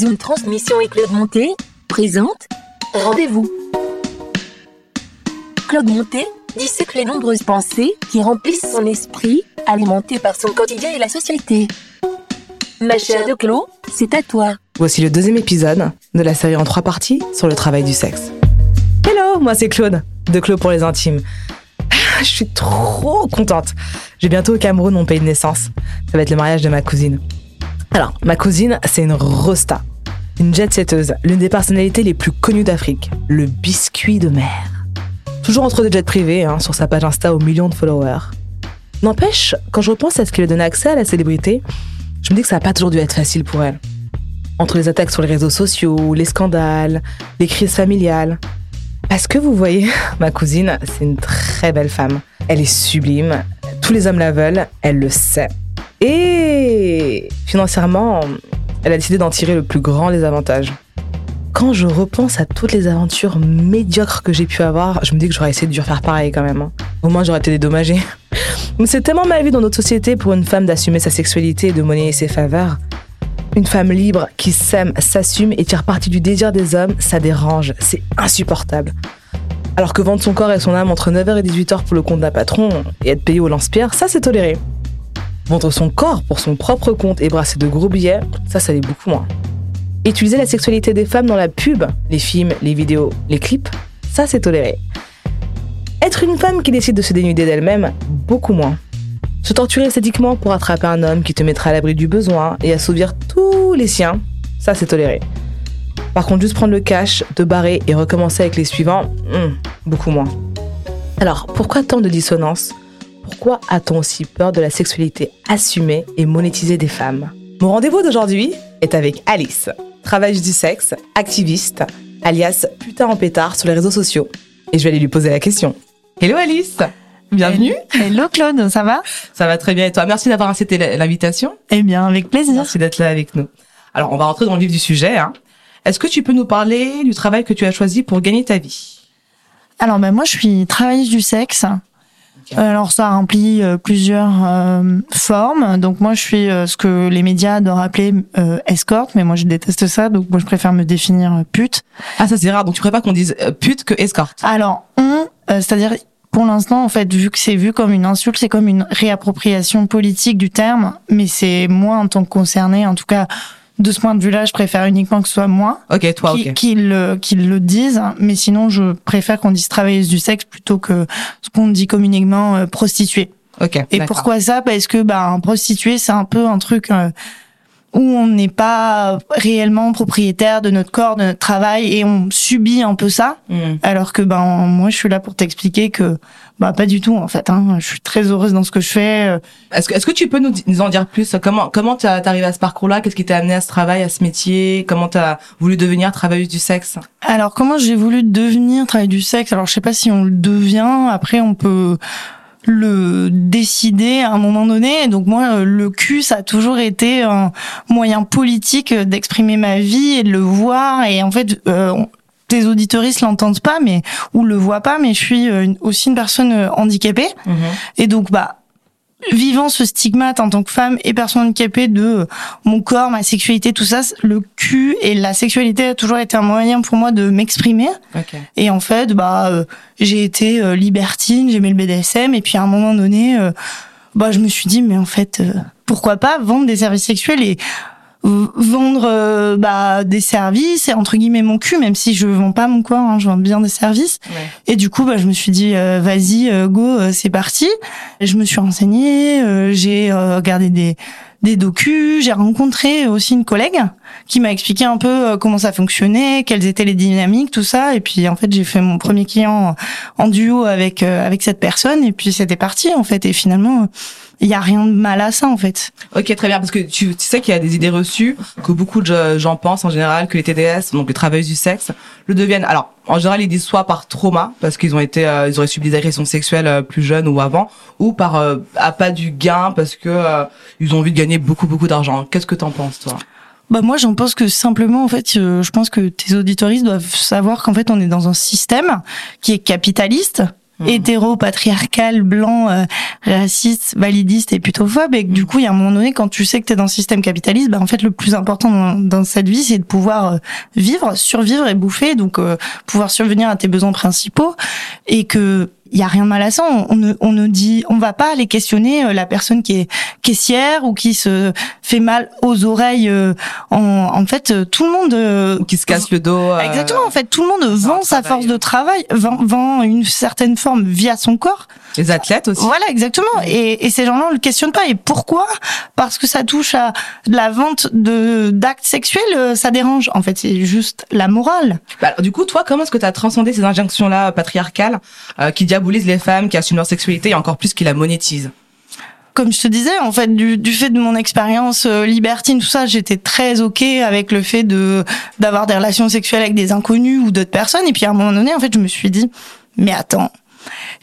Une transmission et Claude Monté présente Rendez-vous. Claude Monté dissèque les nombreuses pensées qui remplissent son esprit, alimenté par son quotidien et la société. Ma chère de Claude, c'est à toi. Voici le deuxième épisode de la série en trois parties sur le travail du sexe. Hello, moi c'est Claude, de Claude pour les intimes. Je suis trop contente. J'ai bientôt au Cameroun mon pays de naissance. Ça va être le mariage de ma cousine. Alors, ma cousine, c'est une rosta. Une jet-setteuse, l'une des personnalités les plus connues d'Afrique. Le biscuit de mer. Toujours entre deux jets privés, hein, sur sa page Insta aux millions de followers. N'empêche, quand je repense à ce qui lui a donné accès à la célébrité, je me dis que ça n'a pas toujours dû être facile pour elle. Entre les attaques sur les réseaux sociaux, les scandales, les crises familiales. Parce que vous voyez, ma cousine, c'est une très belle femme. Elle est sublime, tous les hommes la veulent, elle le sait. Et financièrement, elle a décidé d'en tirer le plus grand des avantages. Quand je repense à toutes les aventures médiocres que j'ai pu avoir, je me dis que j'aurais essayé de faire pareil quand même. hein. Au moins j'aurais été dédommagée. Mais c'est tellement mal vu dans notre société pour une femme d'assumer sa sexualité et de monnayer ses faveurs. Une femme libre qui s'aime, s'assume et tire parti du désir des hommes, ça dérange, c'est insupportable. Alors que vendre son corps et son âme entre 9h et 18h pour le compte d'un patron et être payé au lance-pierre, ça c'est toléré. Vendre son corps pour son propre compte et brasser de gros billets, ça, ça l'est beaucoup moins. Utiliser la sexualité des femmes dans la pub, les films, les vidéos, les clips, ça, c'est toléré. Être une femme qui décide de se dénuder d'elle-même, beaucoup moins. Se torturer esthétiquement pour attraper un homme qui te mettra à l'abri du besoin et assouvir tous les siens, ça, c'est toléré. Par contre, juste prendre le cash, te barrer et recommencer avec les suivants, hmm, beaucoup moins. Alors, pourquoi tant de dissonance? Pourquoi a-t-on aussi peur de la sexualité assumée et monétisée des femmes? Mon rendez-vous d'aujourd'hui est avec Alice, travailleuse du sexe, activiste, alias putain en pétard sur les réseaux sociaux. Et je vais aller lui poser la question. Hello Alice Bienvenue Hello Claude, ça va? Ça va très bien et toi? Merci d'avoir accepté l'invitation. Eh bien, avec plaisir. Merci d'être là avec nous. Alors, on va rentrer dans le vif du sujet. Hein. Est-ce que tu peux nous parler du travail que tu as choisi pour gagner ta vie? Alors, ben, moi, je suis travailleuse du sexe. Alors ça remplit euh, plusieurs euh, formes. Donc moi je suis euh, ce que les médias adorent appeler euh, escorte, mais moi je déteste ça, donc moi je préfère me définir euh, pute. Ah ça c'est rare, donc tu préfères qu'on dise euh, pute que escorte Alors on, euh, c'est-à-dire pour l'instant en fait vu que c'est vu comme une insulte, c'est comme une réappropriation politique du terme, mais c'est moi en tant que concernée, en tout cas de ce point de vue-là, je préfère uniquement que ce soit moi Ok, toi, qui, ok. qui le, disent, mais sinon je préfère qu'on dise travailleuse du sexe plutôt que ce qu'on dit communément euh, prostituée. Ok. Et pourquoi ça? Parce que bah un prostituée c'est un peu un truc euh, où on n'est pas réellement propriétaire de notre corps, de notre travail et on subit un peu ça. Hmm. Alors que ben moi je suis là pour t'expliquer que bah pas du tout en fait. Hein. Je suis très heureuse dans ce que je fais. euh, Est-ce que, est-ce que tu peux nous, nous en dire plus? Comment comment t'as- t'es arrivé à ce parcours-là? Qu'est-ce qui t'a amené à ce travail, à ce métier? Comment t'as voulu devenir travailleuse du sexe? Alors comment j'ai voulu devenir travail du sexe? Alors je sais pas si on le devient. Après on peut le décider à un moment donné. Donc moi euh, le cul ça a toujours été un moyen politique d'exprimer ma vie et de le voir. Et en fait euh, tes auditoristes l'entendent pas, mais ou le voient pas, mais je suis euh, une- aussi une personne euh, handicapée. Et donc, bah, vivant ce stigmate en tant que femme et personne handicapée de euh, mon corps, ma sexualité, tout ça, le cul et la sexualité a toujours été un moyen pour moi de m'exprimer. Et en fait, bah, euh, j'ai été euh, libertine, j'aimais le BDSM, et puis à un moment donné, euh, bah, je me suis dit, mais en fait, pourquoi pas vendre des services sexuels et vendre euh, bah, des services et entre guillemets mon cul, même si je vends pas mon corps, hein, je vends bien des services. Ouais. Et du coup, bah, je me suis dit, euh, vas-y, euh, go, c'est parti. Et je me suis renseignée, j'ai regardé des des docus, j'ai rencontré aussi une collègue qui m'a expliqué un peu comment ça fonctionnait, quelles étaient les dynamiques, tout ça. Et puis en fait, j'ai fait mon premier client en duo avec avec cette personne. Et puis c'était parti en fait. Et finalement, il y a rien de mal à ça en fait. Ok, très bien, parce que tu, tu sais qu'il y a des idées reçues que beaucoup de gens pensent en général que les TDS, donc les travailleuses du sexe, le deviennent. Alors, en général, ils disent soit par trauma, parce qu'ils ont été, euh, ils auraient subi des agressions sexuelles euh, plus jeunes ou avant, ou par euh, appât du gain, parce que euh, ils ont envie de gagner beaucoup, beaucoup d'argent. Qu'est-ce que t'en penses, toi? Bah moi j'en pense que simplement en fait euh, je pense que tes auditoristes doivent savoir qu'en fait on est dans un système qui est capitaliste hétéro, patriarcal, blanc, euh, raciste, validiste et plutophobe. Et que, du coup, il y a un moment donné, quand tu sais que tu es dans le système capitaliste, bah, en fait, le plus important dans, dans cette vie, c'est de pouvoir euh, vivre, survivre et bouffer, donc euh, pouvoir survenir à tes besoins principaux. Et que il y a rien de mal à ça. On, ne, on ne dit, on va pas aller questionner euh, la personne qui est caissière ou qui se fait mal aux oreilles. Euh, en, en fait, euh, tout le monde qui se casse le dos. Exactement. En fait, tout le monde vend sa force de travail, vend, vend une certaine forme via son corps. Les athlètes aussi. Voilà, exactement. Et, et ces gens-là, on le questionne pas. Et pourquoi? Parce que ça touche à de la vente de d'actes sexuels, ça dérange. En fait, c'est juste la morale. Bah, alors, du coup, toi, comment est-ce que tu as transcendé ces injonctions-là patriarcales qui diabolisent les femmes, qui assument leur sexualité et encore plus qui la monétisent? Comme je te disais, en fait, du, du fait de mon expérience euh, libertine, tout ça, j'étais très ok avec le fait de d'avoir des relations sexuelles avec des inconnus ou d'autres personnes. Et puis à un moment donné, en fait, je me suis dit, mais attends,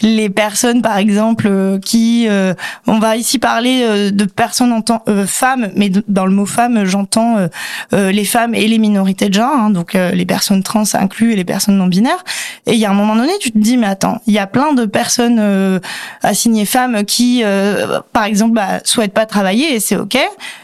les personnes par exemple euh, qui euh, on va ici parler euh, de personnes en tant femmes mais dans le mot femme j'entends les femmes et les minorités de genre hein, donc les personnes trans inclus et les personnes non binaires. Et il y a un moment donné tu te dis mais attends il y a plein de personnes assignées femmes qui par exemple bah, souhaitent pas travailler et c'est ok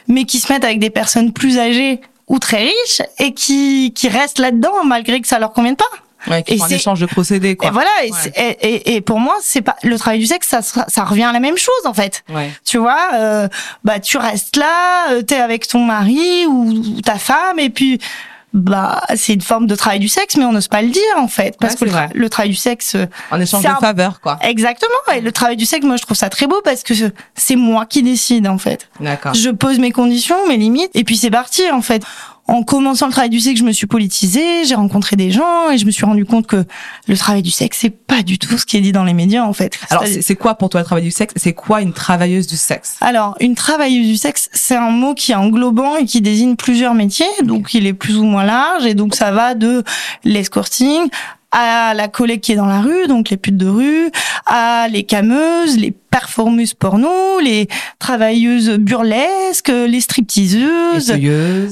mais qui se mettent avec des personnes plus âgées ou très riches et qui qui restent là-dedans malgré que ça leur convienne pas Ouais, qui et un échange de procédés, quoi. Et voilà. Et, et, et, pour moi, c'est pas le travail du sexe, ça, ça revient à la même chose en fait. Ouais. Tu vois, euh, bah tu restes là, euh, t'es avec ton mari ou, ta femme, et puis bah c'est une forme de travail du sexe, mais on n'ose pas le dire en fait, parce que le, travail du sexe, en échange de faveur, quoi. Exactement. Et le travail du sexe, moi je trouve ça très beau parce que c'est moi qui décide en fait. D'accord. Je pose mes conditions, mes limites, et puis c'est parti en fait en commençant le travail du sexe, je me suis politisée, j'ai rencontré des gens et je me suis rendu compte que le travail du sexe, c'est pas du tout ce qui est dit dans les médias, en fait. Alors, c'est quoi pour toi le travail du sexe? C'est quoi une travailleuse du sexe? Alors, une travailleuse du sexe, c'est un mot qui est englobant et qui désigne plusieurs métiers, donc il est plus ou moins large et donc ça va de l'escorting à la collègue qui est dans la rue, donc les putes de rue, à les cameuses, les performeuses porno, les travailleuses burlesques, les stripteaseuses,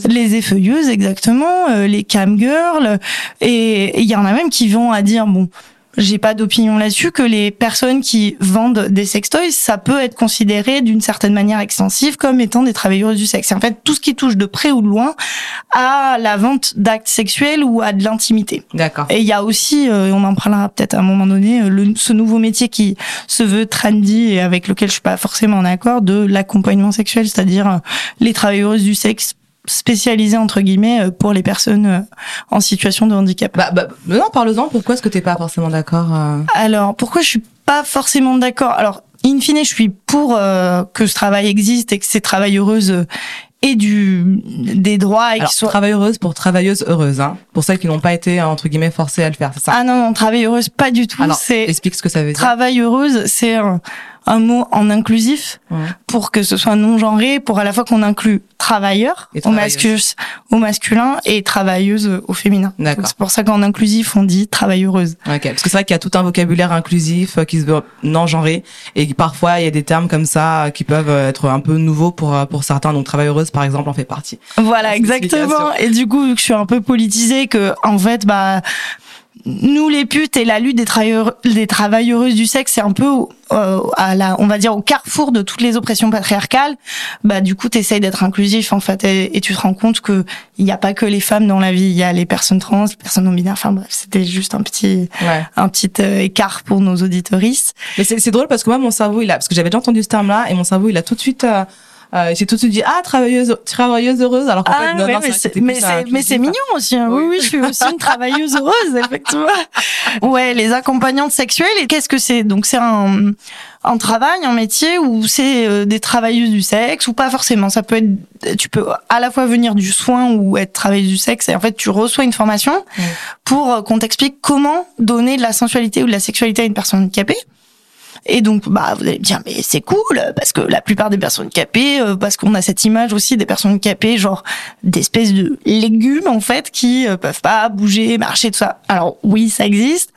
les effeuilleuses, exactement, euh, les cam girls, et il y en a même qui vont à dire bon j'ai pas d'opinion là-dessus que les personnes qui vendent des sextoys, ça peut être considéré d'une certaine manière extensive comme étant des travailleuses du sexe. C'est en fait tout ce qui touche de près ou de loin à la vente d'actes sexuels ou à de l'intimité. D'accord. Et il y a aussi, euh, on en parlera peut-être à un moment donné, euh, le, ce nouveau métier qui se veut trendy et avec lequel je suis pas forcément en accord de l'accompagnement sexuel, c'est-à-dire euh, les travailleuses du sexe spécialisé entre guillemets euh, pour les personnes euh, en situation de handicap. Bah, bah non, parle-en. Pourquoi est-ce que t'es pas forcément d'accord euh Alors, pourquoi je suis pas forcément d'accord? Alors, in fine, je suis pour que ce travail existe et que ces travailleuses et du des droits et Alors, soient travailleuses pour travailleuses heureuses hein pour celles qui n'ont pas été entre guillemets forcées à le faire c'est ça? Ah non non travailleuse pas du tout Alors, explique ce que ça veut dire travailleuse c'est un, un mot en inclusif pour que ce soit non genré, pour à la fois qu'on inclut travailleur au, masculin, au masculin et travailleuse au féminin. C'est pour ça qu'en inclusif on dit travailleureuse. Ok, parce que c'est vrai qu'il y a tout un vocabulaire inclusif euh, qui se veut non genré et parfois il y a des termes comme ça qui peuvent être un peu nouveaux pour euh, pour certains. Donc travailleureuse par exemple en fait partie. Voilà, exactement. Et du coup, je suis un peu politisée que en fait bah nous les putes et la lutte des, travailleurs, des travailleuses du sexe, c'est un peu euh, à la, on va dire au carrefour de toutes les oppressions patriarcales. Bah du coup, t'essayes d'être inclusif en fait, et, tu te rends compte que il n'y a pas que les femmes dans la vie, il y a les personnes trans, les personnes non binaires. Enfin bref, c'était juste un petit, un petit euh, écart pour nos auditoristes. Mais c'est drôle parce que moi, mon cerveau, il a, parce que j'avais déjà entendu ce terme-là, et mon cerveau, il a tout de suite euh, euh, j'ai tout de suite dit ah travailleuse travailleuse heureuse alors qu'en ah, fait non, non, mais c'est mais c'est mais c'est mignon aussi hein. oui oui je suis aussi une travailleuse heureuse effectivement ouais les accompagnantes sexuelles et qu'est-ce que c'est? Donc c'est un un travail, un métier où c'est euh, des travailleuses du sexe ou pas forcément. Ça peut être, tu peux à la fois venir du soin ou être travailleuse du sexe et en fait tu reçois une formation pour qu'on t'explique comment donner de la sensualité ou de la sexualité à une personne handicapée. Et donc, bah, vous allez me dire, mais c'est cool, parce que la plupart des personnes capées, euh, parce qu'on a cette image aussi des personnes capées, genre d'espèces de légumes en fait, qui euh, peuvent pas bouger, marcher, tout ça. Alors oui, ça existe.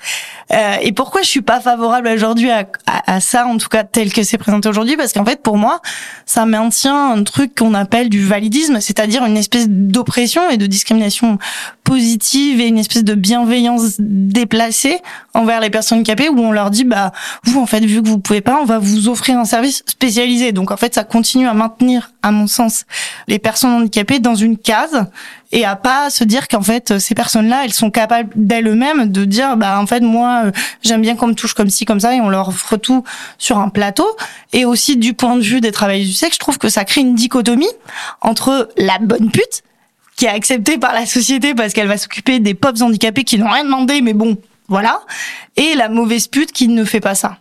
Euh, et pourquoi je suis pas favorable aujourd'hui à, à, ça, en tout cas tel que c'est présenté aujourd'hui, parce qu'en fait, pour moi, ça maintient un truc qu'on appelle du validisme, c'est-à-dire une espèce d'oppression et de discrimination positive et une espèce de bienveillance déplacée envers les personnes handicapées où on leur dit bah vous en fait vu que vous pouvez pas on va vous offrir un service spécialisé. Donc en fait ça continue à maintenir à mon sens les personnes handicapées dans une case et à pas se dire qu'en fait ces personnes-là elles sont capables d'elles-mêmes de dire bah en fait moi euh, j'aime bien qu'on me touche comme ci comme ça et on leur offre tout sur un plateau. Et aussi du point de vue des travailleurs du sexe je trouve que ça crée une dichotomie entre la bonne pute qui est acceptée par la société parce qu'elle va s'occuper des pauvres handicapés qui n'ont rien demandé, mais bon, voilà. Et la mauvaise pute qui ne fait pas ça.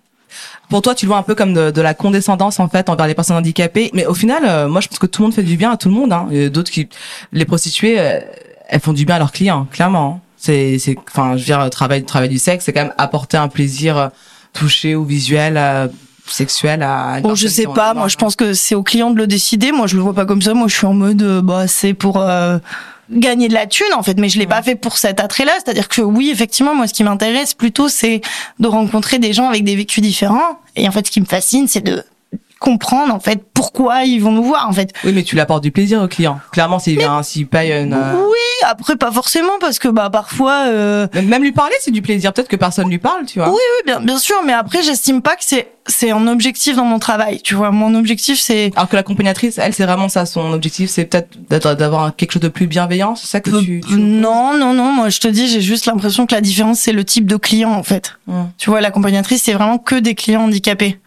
Pour toi, tu le vois un peu comme de, la condescendance en fait envers les personnes handicapées, mais au final, euh, moi je pense que tout le monde fait du bien à tout le monde. Hein. D'autres qui, les prostituées, euh, elles font du bien à leurs clients, clairement. Hein. C'est, c'est, enfin, je veux dire, travail, travail du sexe, c'est quand même apporter un plaisir euh, touché ou visuel sexuel à bon je sais pas. moi je pense que c'est au client de le décider. Moi je le vois pas comme ça. Moi je suis en mode euh, bah c'est pour euh, gagner de la thune en fait. Mais je l'ai pas fait pour cet attrait là c'est-à-dire que oui effectivement moi ce qui m'intéresse plutôt c'est de rencontrer des gens avec des vécus différents. Et en fait ce qui me fascine c'est de comprendre en fait pourquoi ils vont nous voir en fait. Oui, mais tu l'apportes du plaisir au client. Clairement, s'il vient, s'il paye une. Euh, oui, après pas forcément parce que bah parfois. Euh... Même lui parler, c'est du plaisir. Peut-être que personne lui parle, tu vois. Oui, oui, bien, bien sûr, mais après, j'estime pas que c'est c'est un objectif dans mon travail. Tu vois, mon objectif c'est. Alors que l'accompagnatrice, elle, c'est vraiment ça. Son objectif, c'est peut-être d'avoir quelque chose de plus bienveillant. C'est ça que tu, tu. non, non, non. Moi, je te dis, j'ai juste l'impression que la différence, c'est le type de client en fait. Hum. Tu vois, l'accompagnatrice, c'est vraiment que des clients handicapés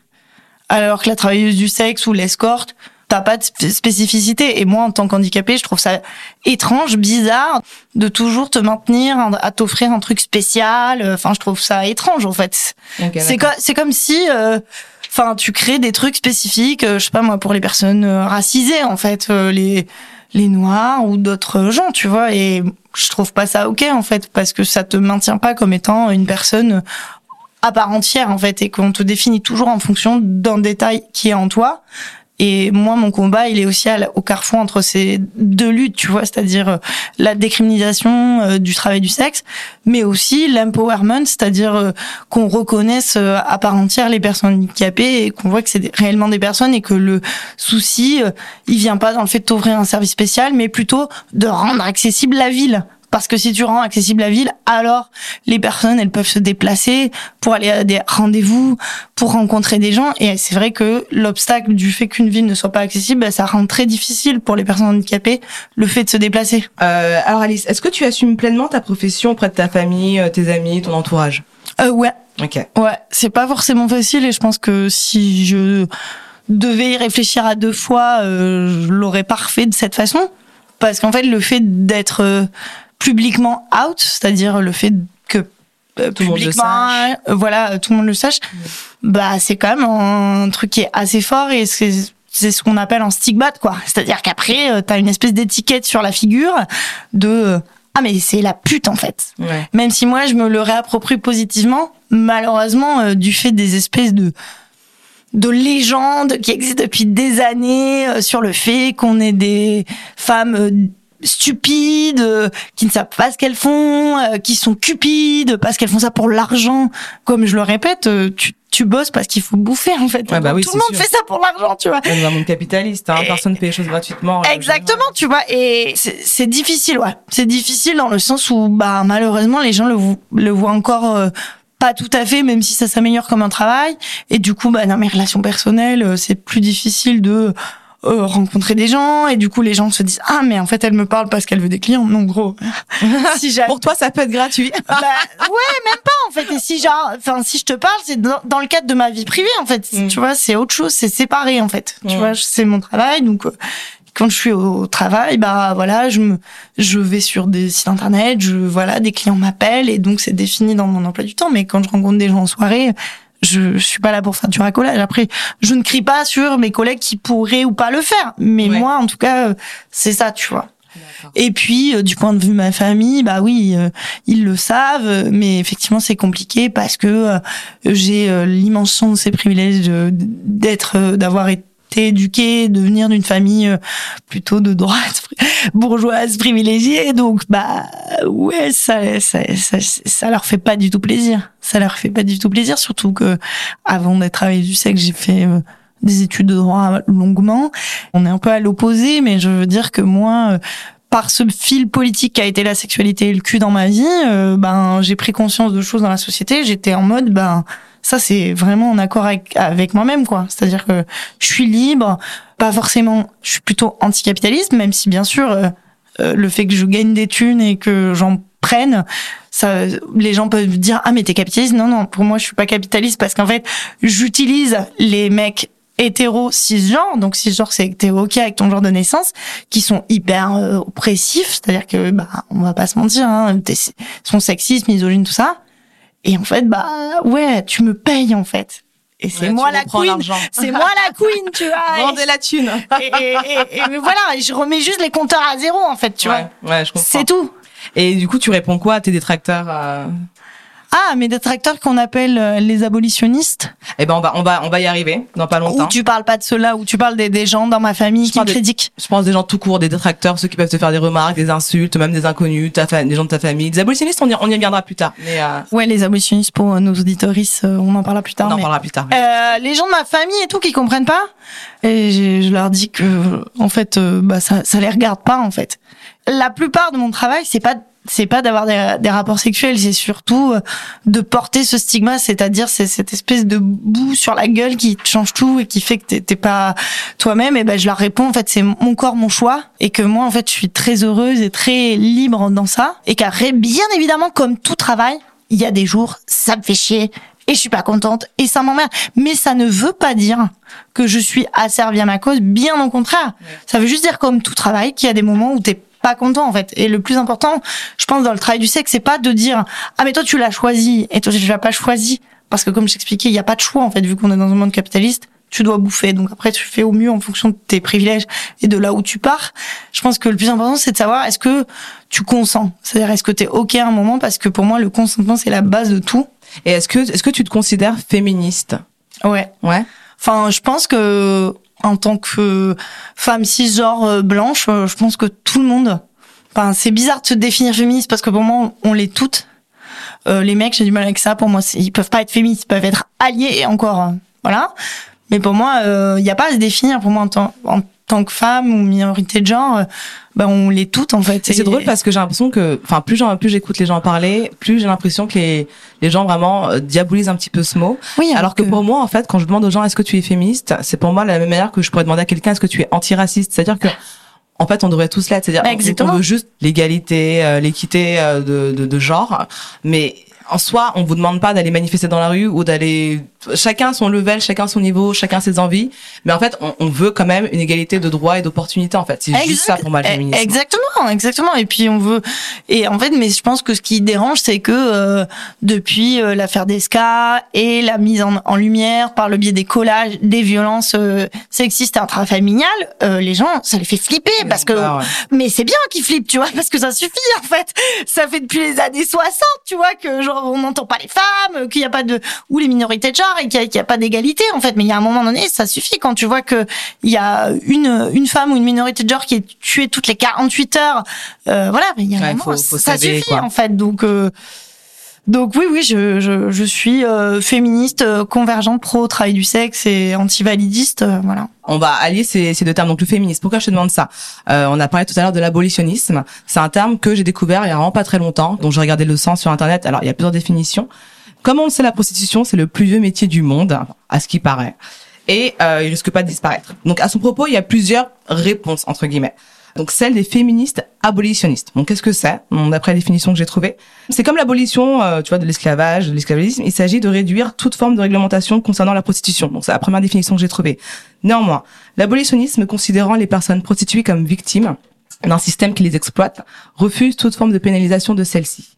alors que la travailleuse du sexe ou l'escorte, t'as pas de spécificité. Et moi, en tant qu'handicapé, je trouve ça étrange, bizarre, de toujours te maintenir, à t'offrir un truc spécial. Enfin, je trouve ça étrange, en fait. c'est comme si, euh, enfin, tu crées des trucs spécifiques, euh, je sais pas moi, pour les personnes euh, racisées, en fait, les les noirs ou d'autres gens, tu vois. Et je trouve pas ça ok, en fait, parce que ça te maintient pas comme étant une personne à part entière en fait et qu'on te définit toujours en fonction d'un détail qui est en toi. Et moi, mon combat, il est aussi au carrefour entre ces deux luttes, tu vois, c'est-à-dire euh, la décriminalisation euh, du travail du sexe, mais aussi l'empowerment, c'est-à-dire euh, qu'on reconnaisse à part entière les personnes handicapées et qu'on voit que c'est réellement des personnes et que le souci, il vient pas dans le fait de t'ouvrir un service spécial, mais plutôt de rendre accessible la ville parce que si tu rends accessible la ville, alors les personnes, elles peuvent se déplacer pour aller à des rendez-vous, pour rencontrer des gens. Et c'est vrai que l'obstacle du fait qu'une ville ne soit pas accessible, ça rend très difficile pour les personnes handicapées le fait de se déplacer. Euh, alors Alice, est-ce que tu assumes pleinement ta profession auprès de ta famille, euh, tes amis, ton entourage? Euh, Ouais. Ok. Ouais, c'est pas forcément facile et je pense que si je devais y réfléchir à deux fois, euh, je l'aurais pas refait de cette façon. Parce qu'en fait, le fait d'être euh, publiquement out, c'est-à-dire le fait que euh, tout publiquement, euh, voilà, tout le monde le sache, bah c'est quand même un truc qui est assez fort et c'est c'est ce qu'on appelle un stigmate quoi. C'est-à-dire qu'après euh, t'as une espèce d'étiquette sur la figure de ah mais c'est la pute en fait. Même si moi je me le réapproprie positivement, malheureusement du fait des espèces de de légendes qui existent depuis des années sur le fait qu'on est des femmes stupides, euh, qui ne savent pas ce qu'elles font, euh, qui sont cupides parce qu'elles font ça pour l'argent. Comme je le répète, euh, tu, tu bosses parce qu'il faut bouffer en fait. bah oui, Tout le monde fait ça pour l'argent, tu vois. Dans un monde capitaliste, hein, personne ne fait les choses gratuitement. Exactement, tu vois. Et c'est difficile, ouais. C'est difficile dans le sens où, bah malheureusement, les gens le, le voient encore. pas tout à fait, même si ça s'améliore comme un travail. Et du coup, bah, dans mes relations personnelles, c'est plus difficile de euh, rencontrer des gens et du coup les gens se disent ah mais en fait elle me parle parce qu'elle veut des clients non gros si pour toi ça peut être gratuit bah, ouais même pas en fait et si genre enfin si je te parle c'est dans, le cadre de ma vie privée en fait mm. tu vois c'est autre chose c'est séparé en fait tu mm. vois c'est mon travail donc euh, quand je suis au travail, bah voilà, je me, je vais sur des sites internet, je voilà, des clients m'appellent et donc c'est défini dans mon emploi du temps. Mais quand je rencontre des gens en soirée, je, je suis pas là pour faire du racolage. Après, je ne crie pas sur mes collègues qui pourraient ou pas le faire, mais moi, en tout cas, euh, c'est ça, tu vois. Et puis, euh, du point de vue de ma famille, bah oui, euh, ils le savent, mais effectivement, c'est compliqué parce que j'ai l'immense chance et privilège d'être, d'avoir été éduqué, de venir d'une famille plutôt de droite bourgeoise privilégiée, donc bah ouais, ça, ça, ça, ça leur fait pas du tout plaisir. Ça leur fait pas du tout plaisir, surtout que avant d'être travailleuse du sexe, j'ai fait euh, des études de droit longuement. On est un peu à l'opposé, mais je veux dire que moi, euh, par ce fil politique qui a été la sexualité et le cul dans ma vie, euh, ben j'ai pris conscience de choses dans la société. J'étais en mode ben ça c'est vraiment en accord avec, avec moi-même quoi. C'est-à-dire que je suis libre, pas forcément. Je suis plutôt anticapitaliste, même si bien sûr euh, euh, le fait que je gagne des thunes et que j'en prenne, ça, les gens peuvent dire ah mais t'es capitaliste. Non non, pour moi je suis pas capitaliste parce qu'en fait j'utilise les mecs hétéro cisgenres, donc cisgenre c'est que t'es ok avec ton genre de naissance, qui sont hyper euh, oppressifs, c'est-à-dire que bah on va pas se mentir, hein, sont sexistes, misogynes, tout ça. Et en fait bah ouais, tu me payes en fait. Et c'est moi la queen, c'est moi la queen, tu vois. Vendez la thune. et, et, et, et, voilà, je remets juste les compteurs à zéro en fait, tu vois. Ouais, je comprends. C'est tout. Et du coup, tu réponds quoi à tes détracteurs euh ah, mes détracteurs qu'on appelle euh, les abolitionnistes. Eh ben on va on va on va y arriver dans pas longtemps. Ou tu parles pas de cela, ou tu parles des, des gens dans ma famille qui me critiquent. Je pense des gens tout court, des détracteurs, ceux qui peuvent te faire des remarques, des insultes, même des inconnus, ta des gens de ta famille. Les abolitionnistes, on y, on y reviendra plus tard. Mais euh... ouais, les abolitionnistes pour euh, nos auditoristes, on en parlera plus tard. On en parlera plus tard. Euh, les gens de ma famille et tout qui comprennent pas, et je, je leur dis que en fait, bah ça ça les regarde pas en fait. La plupart de mon travail, c'est pas c'est pas d'avoir des, des, rapports sexuels, c'est surtout euh, de porter ce stigma, c'est-à-dire c'est cette espèce de boue sur la gueule qui change tout et qui fait que t'es pas toi-même. Et ben je leur réponds en fait c'est mon corps, mon choix, et que moi en fait je suis très heureuse et très libre dans ça, et qu'après bien évidemment comme tout travail, il y a des jours ça me fait chier et je suis pas contente et ça m'emmerde. Mais ça ne veut pas dire que je suis asservie à ma cause, bien au contraire. Ça veut juste dire comme tout travail qu'il y a des moments où t'es pas content en fait. Et le plus important, je pense dans le travail du sexe, c'est pas de dire ah mais toi tu l'as choisi et toi tu l'as pas choisi parce que comme j'expliquais, il y a pas de choix en fait vu qu'on est dans un monde capitaliste. Tu dois bouffer, donc après tu fais au mieux en fonction de tes privilèges et de là où tu pars. Je pense que le plus important c'est de savoir est-ce que tu consens, c'est-à-dire est-ce que tu es ok à un moment? Parce que pour moi le consentement c'est la base de tout. Et est-ce que est-ce que tu te considères féministe? Ouais. Ouais. Enfin, je pense que en tant que femme cisgenre euh, blanche, euh, je pense que tout le monde. Enfin, c'est bizarre de se définir féministe parce que pour moi, on l'est toutes. Euh, les mecs, j'ai du mal avec ça. Pour moi, ils peuvent pas être féministes, ils peuvent être alliés et encore, voilà. Mais pour moi, il n'y a pas à se définir. Pour moi, en tant, en tant que femme ou minorité de genre, ben on l'est toutes en fait. Et, c'est drôle parce que j'ai l'impression que, enfin, plus j'écoute les gens parler, plus j'ai l'impression que les, les gens vraiment euh, diabolisent un petit peu ce mot. Oui. Alors que, pour moi, en fait, quand je demande aux gens est-ce que tu es féministe, c'est pour moi la même manière que je pourrais demander à quelqu'un est-ce que tu es antiraciste? C'est-à-dire que en fait, on devrait tous l'être. C'est-à-dire, Exactement. on veut juste l'égalité, euh, l'équité euh, de, de, de genre, mais en soi, on vous demande pas d'aller manifester dans la rue ou d'aller chacun son level, chacun son niveau, chacun ses envies. Mais en fait, on, on veut quand même une égalité de droits et d'opportunités. En fait, c'est juste ça pour moi le féminisme. Exactement, exactement. Et puis on veut. Et en fait, mais je pense que ce qui dérange, c'est que euh, depuis euh, l'affaire d'Esca et la mise en, en, lumière par le biais des collages des violences euh, sexistes et intrafamiliales, euh, les gens, ça les fait flipper parce que. Ouais. Mais c'est bien qu'ils flippent, tu vois, parce que ça suffit en fait. Ça fait depuis les années 60, tu vois, que genre on n'entend pas les femmes, qu'il n'y a pas de ou les minorités de genre et qu'il n'y a, a, pas d'égalité en fait. Mais il y a un moment donné, ça suffit quand tu vois que il y a une une femme ou une minorité de genre qui est tuée toutes les 48 heures. Euh, voilà, il y a un Ouais, moment, faut- faut ça suffit quoi. en fait. Donc euh, donc oui, oui, je, je, je suis euh, féministe, euh, convergente, pro travail du sexe et anti-validiste, euh, voilà. On va allier ces, ces deux termes. Donc le féminisme. Pourquoi je te demande ça? Euh, On a parlé tout à l'heure de l'abolitionnisme. C'est un terme que j'ai découvert il y a vraiment pas très longtemps. Donc j'ai regardé le sens sur internet. Alors il y a plusieurs définitions. Comme on sait, la prostitution c'est le plus vieux métier du monde, à ce qui paraît, et euh, il risque pas de disparaître. Donc à son propos, il y a plusieurs réponses entre guillemets. Donc celle des féministes abolitionnistes. Donc qu'est-ce que c'est? D'après la définition que j'ai trouvée, c'est comme l'abolition, euh, tu vois, de l'esclavage, de l'esclavagisme. Il s'agit de réduire toute forme de réglementation concernant la prostitution. Donc c'est la première définition que j'ai trouvée. Néanmoins, l'abolitionnisme considérant les personnes prostituées comme victimes d'un système qui les exploite refuse toute forme de pénalisation de celles-ci.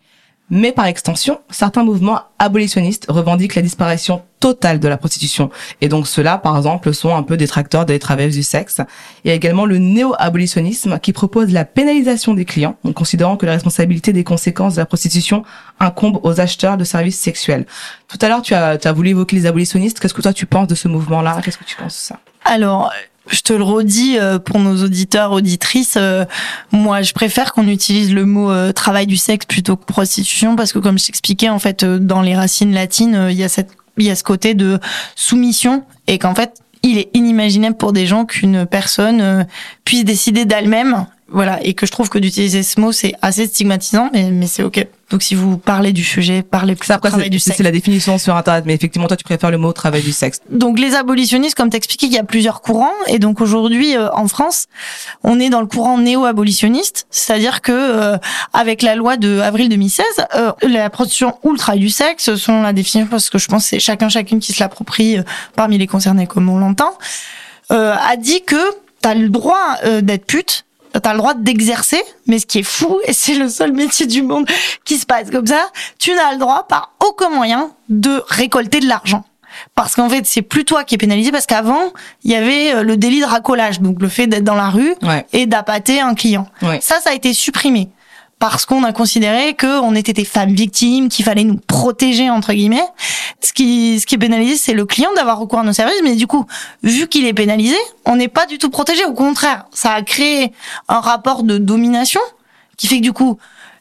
Mais par extension, certains mouvements abolitionnistes revendiquent la disparition totale de la prostitution. Et donc ceux-là, par exemple, sont un peu détracteurs des travailleuses du sexe. Il y a également le néo-abolitionnisme qui propose la pénalisation des clients, en considérant que la responsabilité des conséquences de la prostitution incombe aux acheteurs de services sexuels. Tout à l'heure, tu as, tu as voulu évoquer les abolitionnistes. Qu'est-ce que toi tu penses de ce mouvement-là? Qu'est-ce que tu penses de ça? Alors, je te le redis euh, pour nos auditeurs, auditrices, euh, moi je préfère qu'on utilise le mot euh, travail du sexe plutôt que prostitution parce que comme je t'expliquais en fait dans les racines latines, il y a cette il y a ce côté de soumission et qu'en fait, il est inimaginable pour des gens qu'une personne puisse décider d'elle-même voilà, et que je trouve que d'utiliser ce mot c'est assez stigmatisant, mais, mais c'est ok. Donc si vous parlez du sujet, parlez plus Ça, après, travail c'est du c'est sexe. la définition sur Internet, mais effectivement, toi, tu préfères le mot travail du sexe. Donc les abolitionnistes, comme t'expliquais, il y a plusieurs courants, et donc aujourd'hui euh, en France, on est dans le courant néo-abolitionniste, c'est-à-dire que euh, avec la loi de avril 2016, euh, la prostitution ou le travail du sexe, selon la définition, parce que je pense que c'est chacun chacune qui se l'approprie euh, parmi les concernés comme on l'entend, euh, a dit que t'as le droit euh, d'être pute, t'as le droit d'exercer, mais ce qui est fou, et c'est le seul métier du monde qui se passe comme ça, tu n'as le droit par aucun moyen de récolter de l'argent. Parce qu'en fait, c'est plus toi qui es pénalisé, parce qu'avant, il y avait euh, le délit de racolage, donc le fait d'être dans la rue Ouais. et d'appâter un client. Ouais. Ça, ça a été supprimé parce qu'on a considéré que on était des femmes victimes, qu'il fallait nous protéger entre guillemets. Ce qui, ce qui est pénalisé, c'est le client d'avoir recours à nos services, mais du coup, vu qu'il est pénalisé, on n'est pas du tout protégé. Au contraire, ça a créé un rapport de domination qui fait que du coup,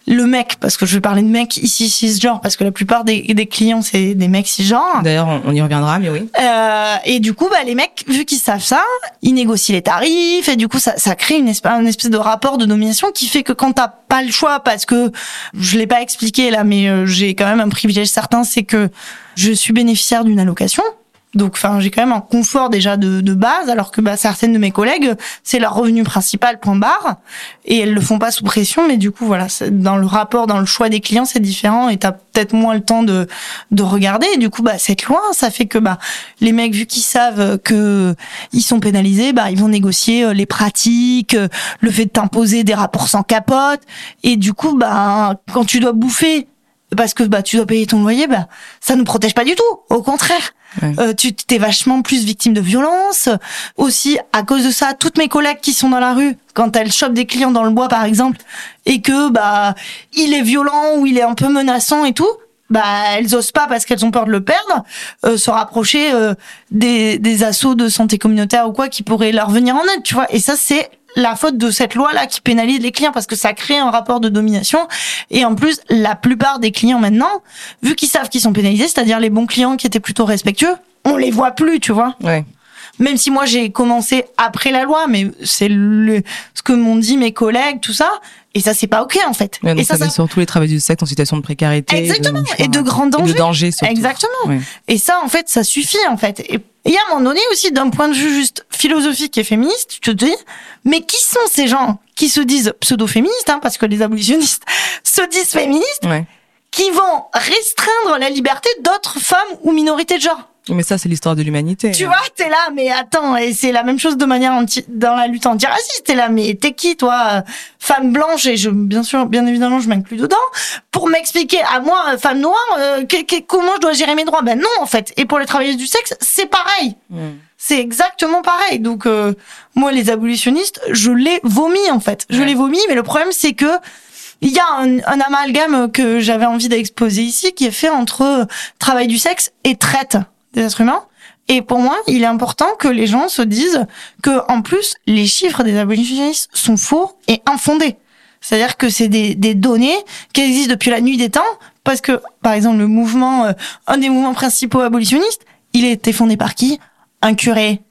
le mec, parce que je vais parler de mec ici cisgenre, parce que la plupart des, des clients c'est des mecs cisgenres. D'ailleurs, on, on y reviendra, mais oui. Euh, et du coup, bah, les mecs, vu qu'ils savent ça, ils négocient les tarifs et du coup, ça, ça crée une espèce, un espèce de rapport de domination qui fait que quand t'as pas le choix, parce que je l'ai pas expliqué là, mais euh, j'ai quand même un privilège certain, c'est que je suis bénéficiaire d'une allocation. Donc, enfin, j'ai quand même un confort déjà de, de base, alors que bah, certaines de mes collègues, c'est leur revenu principal, point barre, et elles le font pas sous pression. Mais du coup, voilà, c'est- dans le rapport, dans le choix des clients, c'est différent, et t'as peut-être moins le temps de de regarder. Et du coup, bah, cette loi, ça fait que bah les mecs, vu qu'ils savent que ils sont pénalisés, bah ils vont négocier euh, les pratiques, euh, le fait de t'imposer des rapports sans capote, et du coup, bah quand tu dois bouffer parce que bah tu dois payer ton loyer, bah ça ne protège pas du tout. Au contraire, Euh, tu t'es vachement plus victime de violence. Aussi, à cause de ça, toutes mes collègues qui sont dans la rue, quand elles chopent des clients dans le bois par exemple, et que bah il est violent ou il est un peu menaçant et tout, bah elles osent pas parce qu'elles ont peur de le perdre, euh, se rapprocher euh, des, des assauts de santé communautaire ou quoi qui pourraient leur venir en aide, tu vois. Et ça c'est la faute de cette loi là qui pénalise les clients parce que ça crée un rapport de domination et en plus la plupart des clients maintenant vu qu'ils savent qu'ils sont pénalisés c'est-à-dire les bons clients qui étaient plutôt respectueux on les voit plus tu vois Ouais. même si moi j'ai commencé après la loi, mais c'est le ce que m'ont dit mes collègues, tout ça, et ça c'est pas ok en fait. Ouais, donc et ça, ça, met ça- surtout les travailleurs du sexe en situation de précarité. exactement, de- et de grands et dangers. de danger surtout. Exactement. Ouais. Et ça en fait ça suffit en fait. Et y a un moment donné aussi d'un point de vue juste philosophique et féministe, tu te dis, mais qui sont ces gens qui se disent pseudo-féministes, hein, parce que les abolitionnistes se disent féministes, Ouais. qui vont restreindre la liberté d'autres femmes ou minorités de genre? Mais ça, c'est l'histoire de l'humanité. Tu hein. vois, t'es là, mais attends, et c'est la même chose de manière anti, dans la lutte antiraciste. T'es là, mais t'es qui, toi, euh, femme blanche et je, bien sûr, bien évidemment, je m'inclus dedans, pour m'expliquer à moi, euh, femme noire, euh, que- que- comment je dois gérer mes droits? Ben non, en fait. Et pour les travailleuses du sexe, c'est pareil. Mm. C'est exactement pareil. Donc euh, moi, les abolitionnistes, je les vomis en fait. Je Ouais. les vomis, mais le problème c'est que il y a un, un amalgame que j'avais envie d'exposer ici, qui est fait entre euh, travail du sexe et traite des êtres humains. Et pour moi, il est important que les gens se disent que, en plus, les chiffres des abolitionnistes sont faux et infondés. C'est-à-dire que c'est des, des données qui existent depuis la nuit des temps, parce que, par exemple, le mouvement, euh, un des mouvements principaux abolitionnistes, il a été fondé par qui? Un curé.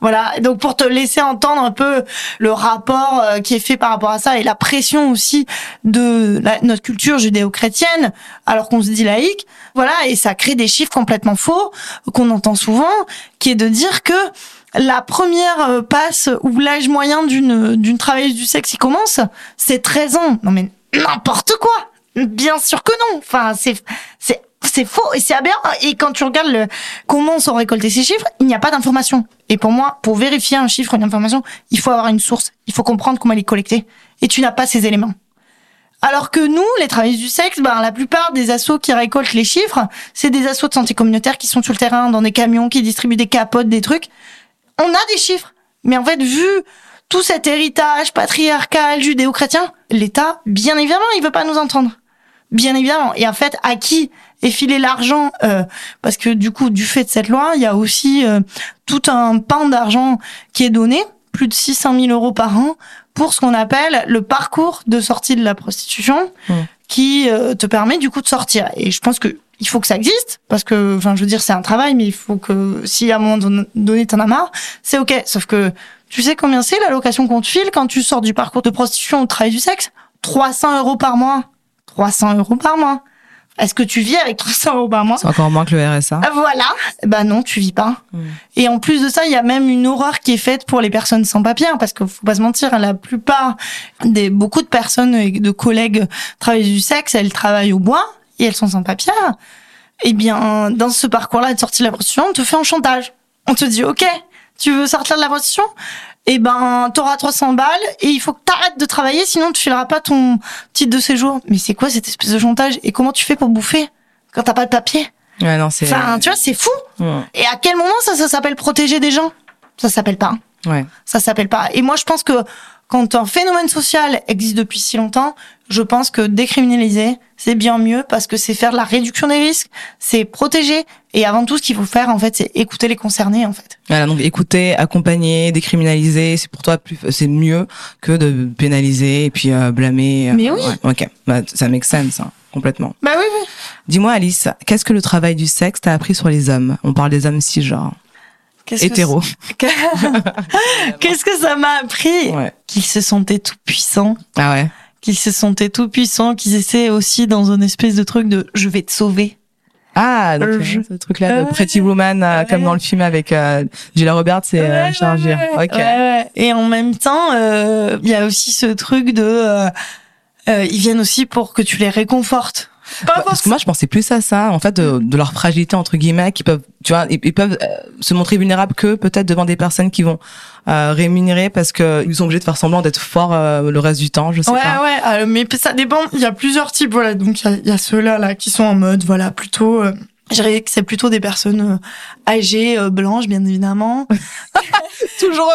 Voilà, donc pour te laisser entendre un peu le rapport euh, qui est fait par rapport à ça et la pression aussi de notre culture judéo-chrétienne, alors qu'on se dit laïque, voilà, et ça crée des chiffres complètement faux qu'on entend souvent, qui est de dire que la première euh, passe ou l'âge moyen d'une d'une travailleuse du sexe qui commence, c'est 13 ans. Non mais n'importe quoi. Bien sûr que non. Enfin, c'est c'est c'est faux et c'est aberrant. Et quand tu regardes le, comment sont récoltés ces chiffres, il n'y a pas d'information. Et pour moi, pour vérifier un chiffre, une information, il faut avoir une source. Il faut comprendre comment elle est collectée. Et tu n'as pas ces éléments. Alors que nous, les travailleurs du sexe, ben, la plupart des assos qui récoltent les chiffres, c'est des assos de santé communautaire qui sont sur le terrain, dans des camions, qui distribuent des capotes, des trucs. On a des chiffres. Mais en fait, vu tout cet héritage patriarcal, judéo-chrétien, l'État, bien évidemment, il veut pas nous entendre. Bien évidemment. Et en fait, à qui filé l'argent euh, Parce que du coup, du fait de cette loi, il y a aussi euh, tout un pan d'argent qui est donné, plus de 600 000 euros par an, pour ce qu'on appelle le parcours de sortie de la prostitution, Mmh. qui euh, te permet du coup de sortir. Et je pense que il faut que ça existe, parce que, enfin, je veux dire, c'est un travail, mais il faut que, si à un moment don- donné t'en as marre, c'est ok. Sauf que Tu sais combien c'est l'allocation qu'on te file quand tu sors du parcours de prostitution au travail du sexe? 300 euros par mois. 300 euros par mois. Est-ce que tu vis avec 300 euros par mois C'est encore moins que le RSA. Ah, Voilà. Bah non, tu vis pas. Mm. Et en plus de ça, il y a même une horreur qui est faite pour les personnes sans papier, hein, parce qu'il faut pas se mentir, la plupart des beaucoup de personnes et de collègues travaillent du sexe, elles travaillent au bois et elles sont sans papier. Eh bien, dans ce parcours-là de sortie de la prostitution, on te fait un chantage. On te dit, ok, tu veux sortir de la prostitution Eh ben, t'auras 300 balles et il faut que t'arrêtes de travailler, sinon tu fileras pas ton titre de séjour. Mais c'est quoi cette espèce de chantage Et comment tu fais pour bouffer quand t'as pas de papier? Ouais, non, c'est. Enfin, tu vois, c'est fou. Ouais. Et à quel moment ça, ça s'appelle protéger des gens? Ça s'appelle pas. Ouais. Ça s'appelle pas. Et moi, je pense que quand un phénomène social existe depuis si longtemps, je pense que décriminaliser, c'est bien mieux parce que c'est faire de la réduction des risques, c'est protéger. Et avant tout, ce qu'il faut faire, en fait, c'est écouter les concernés, en fait. Voilà, donc écouter, accompagner, décriminaliser, c'est pour toi plus, c'est mieux que de pénaliser et puis euh, blâmer. Mais oui. Ouais, ok, bah, ça make sense, hein, complètement. Bah oui, oui. Dis-moi, Alice, qu'est-ce que le travail du sexe t'a appris sur les hommes? On parle des hommes cisgenres, Qu'est-ce que hétéros. Qu'est-ce que ça m'a appris Ouais. Qu'ils se sentaient tout puissants, Ah ouais. qu'ils se sentaient tout puissants, qu'ils essaient aussi dans une espèce de truc de je vais te sauver. Ah, donc, Euh, euh, je- ce truc-là, de. Pretty Woman, euh, comme dans le film avec euh, Julia Roberts et Charles Gere. Et en même temps, il y a aussi ce truc de, ils viennent aussi pour que tu les réconfortes. Pas Bah, parce que moi, je pensais plus à ça, en fait, de, de leur fragilité entre guillemets, qui peuvent, tu vois, ils, ils peuvent euh, se montrer vulnérables que peut-être devant des personnes qui vont euh, rémunérer parce que ils sont obligés de faire semblant d'être forts euh, le reste du temps. Je sais Ouais, pas. ouais, euh, mais ça dépend. Il y a plusieurs types, voilà. Donc il y a, il y a ceux-là là qui sont en mode, voilà, plutôt. Euh, je dirais que c'est plutôt des personnes euh, âgées, euh, blanches, bien évidemment. Toujours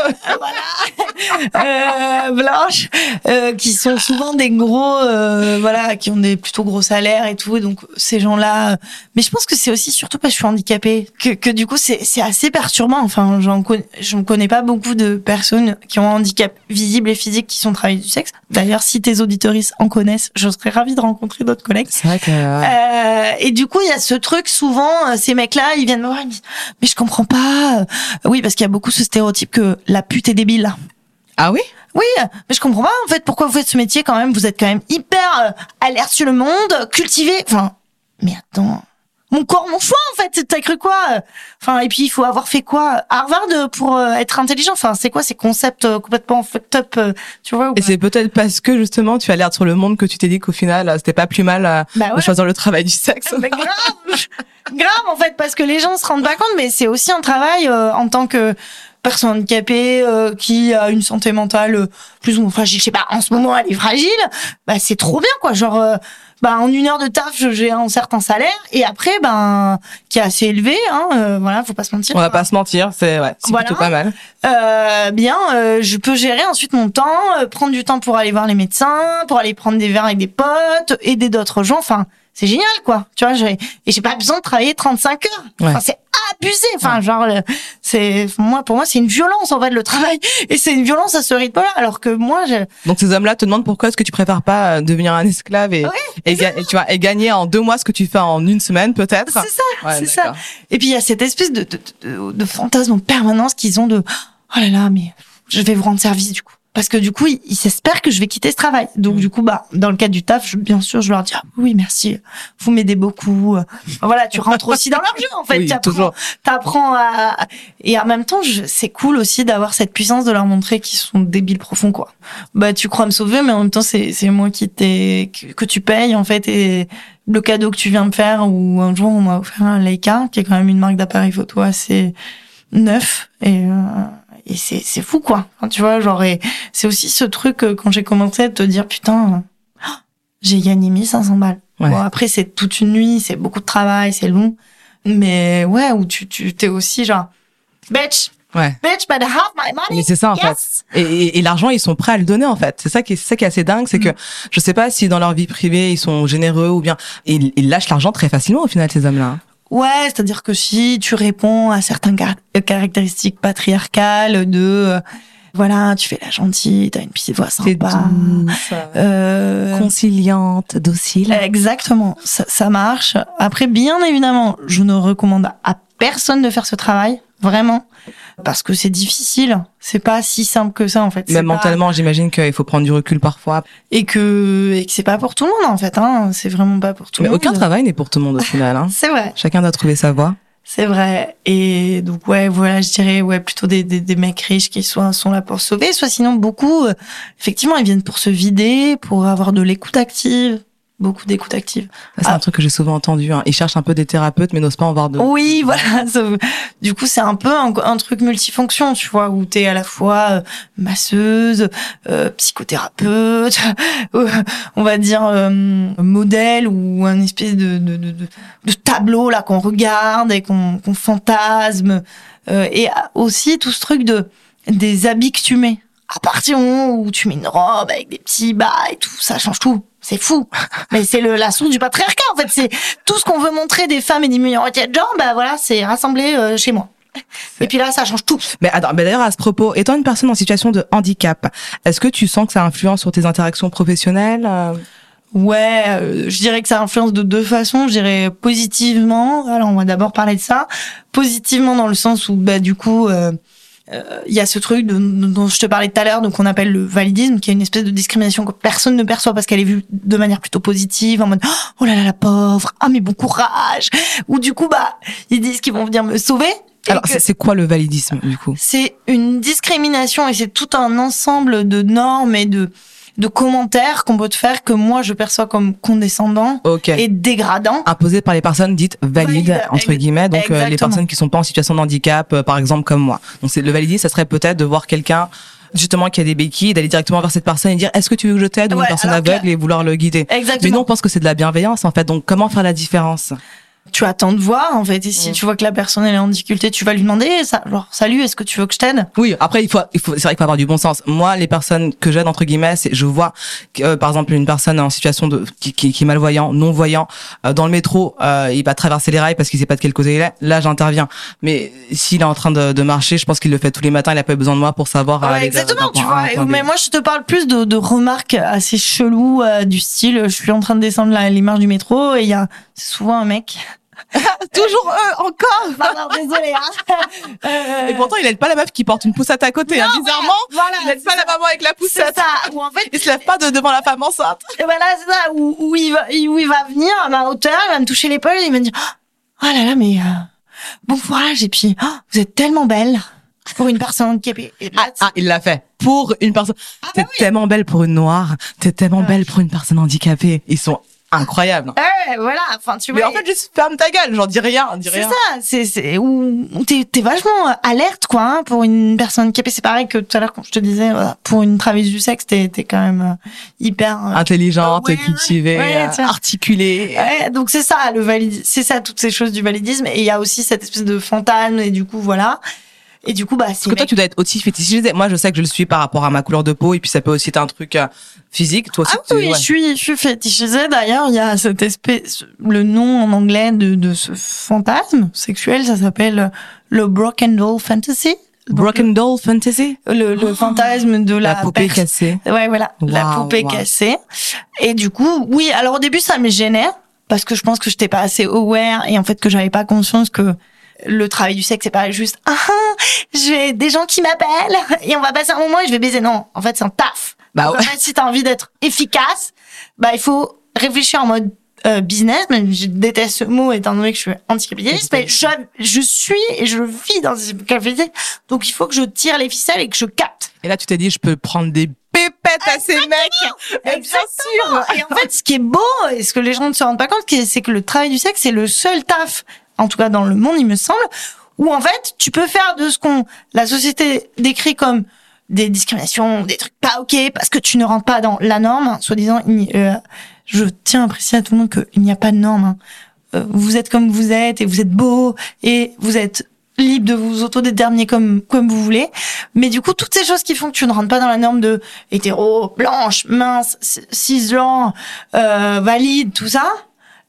euh, blanches, euh, qui sont souvent des gros, euh, voilà, qui ont des plutôt gros salaires et tout. Et donc ces gens-là. Mais je pense que c'est aussi surtout parce que je suis handicapée que, que du coup c'est c'est assez perturbant. Enfin, j'en connais, je ne connais pas beaucoup de personnes qui ont un handicap visible et physique qui sont travailleuses du sexe. D'ailleurs, si tes auditoristes en connaissent, je serais ravie de rencontrer d'autres collègues. C'est vrai que. Euh, et du coup, il y a ce truc souvent, euh, ces mecs-là, ils viennent me voir, ils me disent, mais je comprends pas. Euh, Oui, parce qu'il y a beaucoup ce stéréotype que la pute est débile. Ah oui? Oui, mais je comprends pas en fait pourquoi vous faites ce métier quand même. Vous êtes quand même hyper euh, alerte sur le monde, cultivé. Enfin, mais attends, mon corps, mon choix en fait. T'as cru quoi euh Enfin, et puis il faut avoir fait quoi Harvard euh, pour euh, être intelligent. Enfin, c'est quoi ces concepts complètement fucked up Tu vois ou Et c'est peut-être parce que justement tu as l'air sur le monde que tu t'es dit qu'au final c'était pas plus mal Bah de choisir le travail du sexe. Mais grave, grave en fait, parce que les gens se rendent pas compte, mais c'est aussi un travail euh, en tant que personne handicapée euh, qui a une santé mentale plus ou moins fragile. Je sais pas, en ce moment elle est fragile. Bah c'est trop bien quoi. Genre, euh, bah en une heure de taf je- j'ai un certain salaire et après ben qui est assez élevé. Hein, euh, voilà, faut pas se mentir. On va pas se mentir, c'est ouais, c'est Voilà. plutôt pas mal. Euh, bien, euh, je peux gérer ensuite mon temps, euh, prendre du temps pour aller voir les médecins, pour aller prendre des verres avec des potes, aider d'autres gens. Enfin, c'est génial, quoi. Tu vois, j'ai, et j'ai pas besoin de travailler 35 heures. Ouais. Enfin, c'est abusé. Enfin, genre, c'est, moi, pour moi, c'est une violence, en fait, le travail. Et c'est une violence à ce rythme-là. Alors que moi, je, Donc ces hommes-là te demandent pourquoi est-ce que tu préfères pas euh, devenir un esclave et, Ouais, et, ga- et tu vois et gagner en deux mois ce que tu fais en une semaine peut-être. c'est ça, c'est ça. Et puis, il y a cette espèce de, de, de, de fantasme en permanence qu'ils ont de, oh là là, mais je vais vous rendre service, du coup. Parce que du coup, ils, ils s'espèrent que je vais quitter ce travail. Donc, Mm. du coup, bah, dans le cadre du taf, je, bien sûr, je leur dis, ah, oui, merci. Vous m'aidez beaucoup. Voilà, tu rentres aussi dans leur jeu, en fait. Oui, Tu apprends- toujours. T'apprends à, et en même temps, je- c'est cool aussi d'avoir cette puissance de leur montrer qu'ils sont débiles profonds, quoi. Bah, tu crois me sauver, mais en même temps, c'est, c'est moi qui t'ai, que, que tu payes, en fait, et le cadeau que tu viens me faire, ou un jour, on m'a offert un Leica, qui est quand même une marque d'appareil photo assez neuf, et, euh, et c'est, c'est fou, quoi. Enfin, tu vois, genre, et c'est aussi ce truc, euh, quand j'ai commencé à te dire, putain, euh, j'ai gagné 1500 balles. Ouais. Bon, après, c'est toute une nuit, c'est beaucoup de travail, c'est long. Mais ouais, où tu, tu t'es aussi genre, bitch, Ouais. bitch, better have my money. Mais c'est ça en Yes. fait. Et, et, et l'argent, ils sont prêts à le donner en fait. C'est ça qui est, c'est ça qui est assez dingue, c'est Mm. que je sais pas si dans leur vie privée ils sont généreux ou bien ils, ils lâchent l'argent très facilement au final ces hommes-là. Ouais, c'est-à-dire que si tu réponds à certaines car- euh, caractéristiques patriarcales de, euh, voilà, tu fais la gentille, t'as une petite voix sympa. douce, Euh, conciliante, docile. Exactement, ça, ça marche. Après, bien évidemment, je ne recommande à personne de faire ce travail. vraiment, parce que c'est difficile. C'est pas si simple que ça en fait. Même pas- mentalement, j'imagine qu'il faut prendre du recul parfois. et que et que c'est pas pour tout le monde en fait. Hein. C'est vraiment pas pour tout Mais le monde. aucun travail n'est pour tout le monde au final. Hein. C'est vrai. Chacun doit trouver sa voie. C'est vrai. Et donc ouais, voilà, je dirais ouais plutôt des, des, des mecs riches qui soit sont là pour sauver, soit sinon beaucoup, euh, effectivement, ils viennent pour se vider, pour avoir de l'écoute active, beaucoup d'écoute active. C'est Ah. un truc que j'ai souvent entendu. Hein. Ils cherchent un peu des thérapeutes, mais n'osent pas en voir de. Oui, voilà. du coup, c'est un peu un, un truc multifonction, tu vois, où t'es à la fois euh, masseuse, euh, psychothérapeute, euh, on va dire euh, modèle ou un espèce de, de, de, de- de tableau là qu'on regarde et qu'on qu'on fantasme, euh, et aussi tout ce truc de des habits que tu mets. À partir du moment où tu mets une robe avec des petits bas et tout, ça change tout. C'est fou. Mais c'est le la source du patriarcat en fait. C'est tout ce qu'on veut montrer des femmes et des minorités de genre, bah voilà, c'est rassemblé euh, chez moi. Et puis là, ça change tout. Mais attends, mais d'ailleurs à ce propos, étant une personne en situation de handicap, est-ce que tu sens que ça influence sur tes interactions professionnelles euh? Ouais, euh, je dirais que ça influence de deux façons. Je dirais positivement. Alors, on va d'abord parler de ça. Positivement dans le sens où, bah, du coup, euh, euh, il y a ce truc de- dont je te parlais tout à l'heure, donc on appelle le validisme, qui est une espèce de discrimination que personne ne perçoit parce qu'elle est vue de manière plutôt positive, en mode oh là là la pauvre, ah mais bon courage. Ou du coup, bah, ils disent qu'ils vont venir me sauver. Alors c'est quoi le validisme du coup? C'est une discrimination et c'est tout un ensemble de normes et de de commentaires qu'on peut te faire que moi je perçois comme condescendant Ok. et dégradant. Imposé par les personnes dites valides Valide, entre guillemets, donc euh, les personnes qui sont pas en situation de handicap, euh, par exemple comme moi. Donc c'est le validisme, ça serait peut-être de voir quelqu'un justement qui a des béquilles, d'aller directement vers cette personne et dire est-ce que tu veux que je t'aide ou Ouais, une personne que- aveugle et vouloir le guider? Exactement. Mais nous on pense que c'est de la bienveillance en fait. Donc comment faire la différence? Tu attends de voir en fait et si Mm. tu vois que la personne elle est en difficulté, tu vas lui demander ça genre salut, est-ce que tu veux que je t'aide? Oui, après il faut, il faut, c'est vrai qu'il faut avoir du bon sens. Moi, les personnes que j'aide entre guillemets, c'est, je vois, que, euh, par exemple, une personne en situation de qui, qui, qui est malvoyant, non voyant, euh, dans le métro, euh, il va traverser les rails parce qu'il sait pas de quel côté il est. Là, j'interviens. Mais s'il est en train de, de marcher, je pense qu'il le fait tous les matins. Il a pas besoin de moi pour savoir. Ouais, aller d'un- exactement, tu vois. point. Mais moi, je te parle plus de, de remarques assez cheloues euh, du style. Je suis en train de descendre la, les marches du métro et il y a c'est souvent un mec. toujours eux encore. Pardon, désolé. Hein. Euh, Et pourtant, il aide pas la meuf qui porte une poussette à côté. hein. Bizarrement, voilà, il aide pas la maman avec la poussette. ça. Ou en fait, Il se lève pas de devant la femme enceinte. Et voilà, c'est ça, où, où, il va, où il va venir à ma hauteur, il va me toucher l'épaule il va me dire Oh là là, mais euh, bon courage. Et puis, Oh, vous êtes tellement belle pour une personne handicapée. Là, Ah, il l'a fait. Pour une personne. bah T'es tellement belle pour une noire. T'es tellement belle pour une personne handicapée. Ils sont incroyables. ouais, voilà, enfin, tu vois. Mais en fait, juste ferme ta gueule. J'en dis rien. Dis c'est rien. ça, c'est, c'est, où t'es, vachement euh, alerte, quoi, hein, pour une personne handicapée. C'est pareil que tout à l'heure, quand je te disais, voilà, pour une travailleuse du sexe, t'es, t'es quand même euh, hyper, euh, Intelligente, Ouais, cultivée, ouais, articulée. Ouais, donc c'est ça le validisme, c'est ça toutes ces choses du validisme et il y a aussi cette espèce de fantasme et du coup voilà. Et du coup bah c'est Parce que toi, tu dois être aussi fétichisé. Moi, je sais que je le suis par rapport à ma couleur de peau, et puis ça peut aussi être un truc euh, physique. Toi aussi, Ah tu- oui, ouais. je suis je suis fétichisée d'ailleurs, il y a cette espèce le nom en anglais de de ce fantasme sexuel, ça s'appelle le broken doll fantasy. Broken doll fantasy? le, le fantasme de la, La, poupée cassée. Ouais, voilà, la poupée cassée. Et du coup, oui, alors au début, ça me gênait parce que je pense que j'étais pas assez aware et en fait que j'avais pas conscience que le travail du sexe c'est pas juste ah ah, j'ai des gens qui m'appellent et on va passer un moment et je vais baiser. Non en fait c'est un taf. Bah ouais. en fait si t'as envie d'être efficace bah il faut réfléchir en mode euh, business même je déteste ce mot étant donné que je suis anticapitaliste mais je, je suis et je vis dans une capitalisme donc il faut que je tire les ficelles et que je capte. Et là, tu t'es dit, je peux prendre des pépettes à ces mecs. Mais bien sûr. Et en fait, ce qui est beau, et ce que les gens ne se rendent pas compte, c'est que le travail du sexe, c'est le seul taf, en tout cas dans le monde, il me semble, où en fait, tu peux faire de ce qu'on, la société décrit comme des discriminations, des trucs pas ok, parce que tu ne rentres pas dans la norme, soi-disant, euh, je tiens à préciser à tout le monde qu'il n'y a pas de norme. hein. Euh, vous êtes comme vous êtes, et vous êtes beau, et vous êtes libre de vous autodéterminer comme comme vous voulez mais du coup toutes ces choses qui font que tu ne rentres pas dans la norme de hétéro blanche mince cisgenre euh, valide tout ça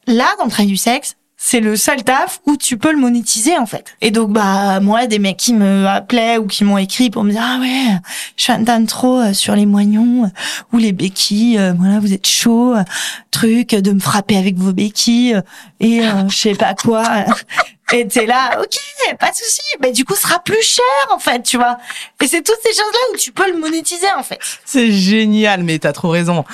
là dans le travail du sexe c'est le seul taf où tu peux le monétiser en fait. Et donc bah moi des mecs qui me appelaient ou qui m'ont écrit pour me dire ah ouais je suis trop euh, sur les moignons euh, ou les béquilles euh, voilà vous êtes chaud truc de me frapper avec vos béquilles et je sais pas quoi et t'es là ok pas de souci mais du coup ce sera plus cher en fait tu vois et c'est toutes ces choses là où tu peux le monétiser en fait. C'est génial mais t'as trop raison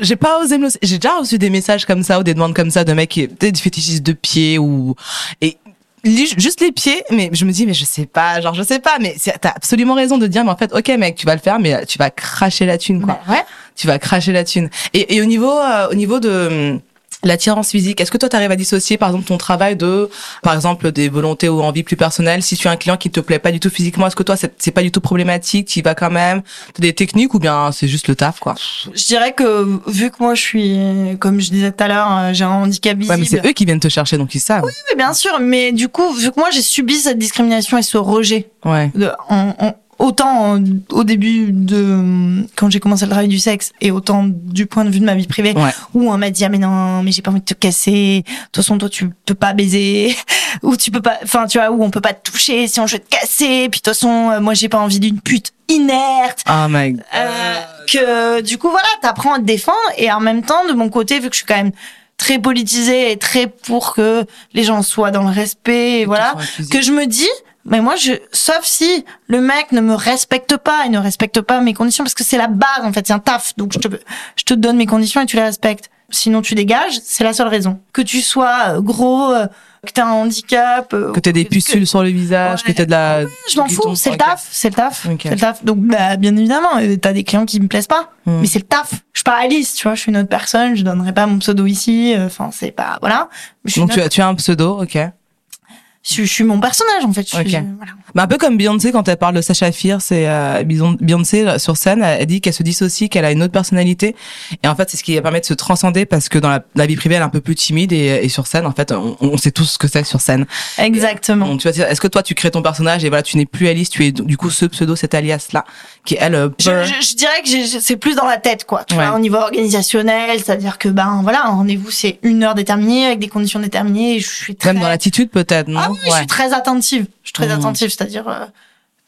j'ai pas osé me le... J'ai déjà reçu des messages comme ça ou des demandes comme ça de mecs qui étaient des fétichistes de pieds ou et juste les pieds mais je me dis mais je sais pas genre je sais pas mais t'as absolument raison de dire mais en fait ok mec tu vas le faire mais tu vas cracher la thune quoi. Bah ouais. tu vas cracher la thune. Et, et au niveau euh, au niveau de L'attirance physique, est-ce que toi tu arrives à dissocier par exemple ton travail de par exemple des volontés ou envies plus personnelles si tu as un client qui te plaît pas du tout physiquement, est-ce que toi c'est pas du tout problématique, tu y vas quand même, tu des techniques ou bien c'est juste le taf quoi? Je dirais que vu que moi je suis comme je disais tout à l'heure, euh, j'ai un handicap visible. Ouais, mais c'est eux qui viennent te chercher donc ils savent. Oui, oui, bien sûr, mais du coup vu que moi j'ai subi cette discrimination et ce rejet ouais. de, autant au début de quand j'ai commencé le travail du sexe et autant du point de vue de ma vie privée où on m'a dit ah mais non mais j'ai pas envie de te casser. De toute façon toi tu peux pas baiser. Ou tu peux pas enfin tu vois où on peut pas te toucher si on veut te casser. Puis de toute façon euh, moi j'ai pas envie d'une pute inerte. Oh my God. Euh, que du coup voilà t'apprends à te défendre. Et en même temps de mon côté vu que je suis quand même très politisée et très pour que les gens soient dans le respect et voilà que je me dis mais moi, je, sauf si le mec ne me respecte pas et ne respecte pas mes conditions, parce que c'est la base, en fait, c'est un taf. Donc, je te, je te donne mes conditions et tu les respectes. Sinon, tu dégages, c'est la seule raison. Que tu sois euh, gros, euh, que t'as un handicap, euh, que t'aies des pustules sur le visage, que t'aies de la. je m'en fous, c'est le taf, c'est le taf, c'est le taf. Donc, bah, bien évidemment, t'as des clients qui me plaisent pas, hmm. mais c'est le taf. Je suis pas Alice, tu vois, je suis une autre personne, je donnerai pas mon pseudo ici. Enfin, c'est pas, voilà. Donc, tu as, tu as un pseudo, ok je, suis mon personnage en fait. Je suis, voilà. un peu comme Beyoncé quand elle parle de Sacha Fierce, c'est euh, Beyoncé sur scène, elle dit qu'elle se dissocie, qu'elle a une autre personnalité. Et en fait, c'est ce qui permet de se transcender parce que dans la, vie privée, elle est un peu plus timide et, et sur scène, en fait, on, sait tous ce que c'est sur scène. Exactement. tu vois, est-ce que toi, tu crées ton personnage et voilà, tu n'es plus Alice, tu es du coup ce pseudo, cet alias là, qui elle. Euh, je, je, dirais que c'est plus dans la tête, quoi. Tu vois, au niveau organisationnel, c'est-à-dire que ben voilà, un rendez-vous c'est une heure déterminée avec des conditions déterminées. Et je suis très... même dans l'attitude peut-être, non? Ah oui, je suis très attentive. Je suis très mmh. attentive, c'est-à-dire euh,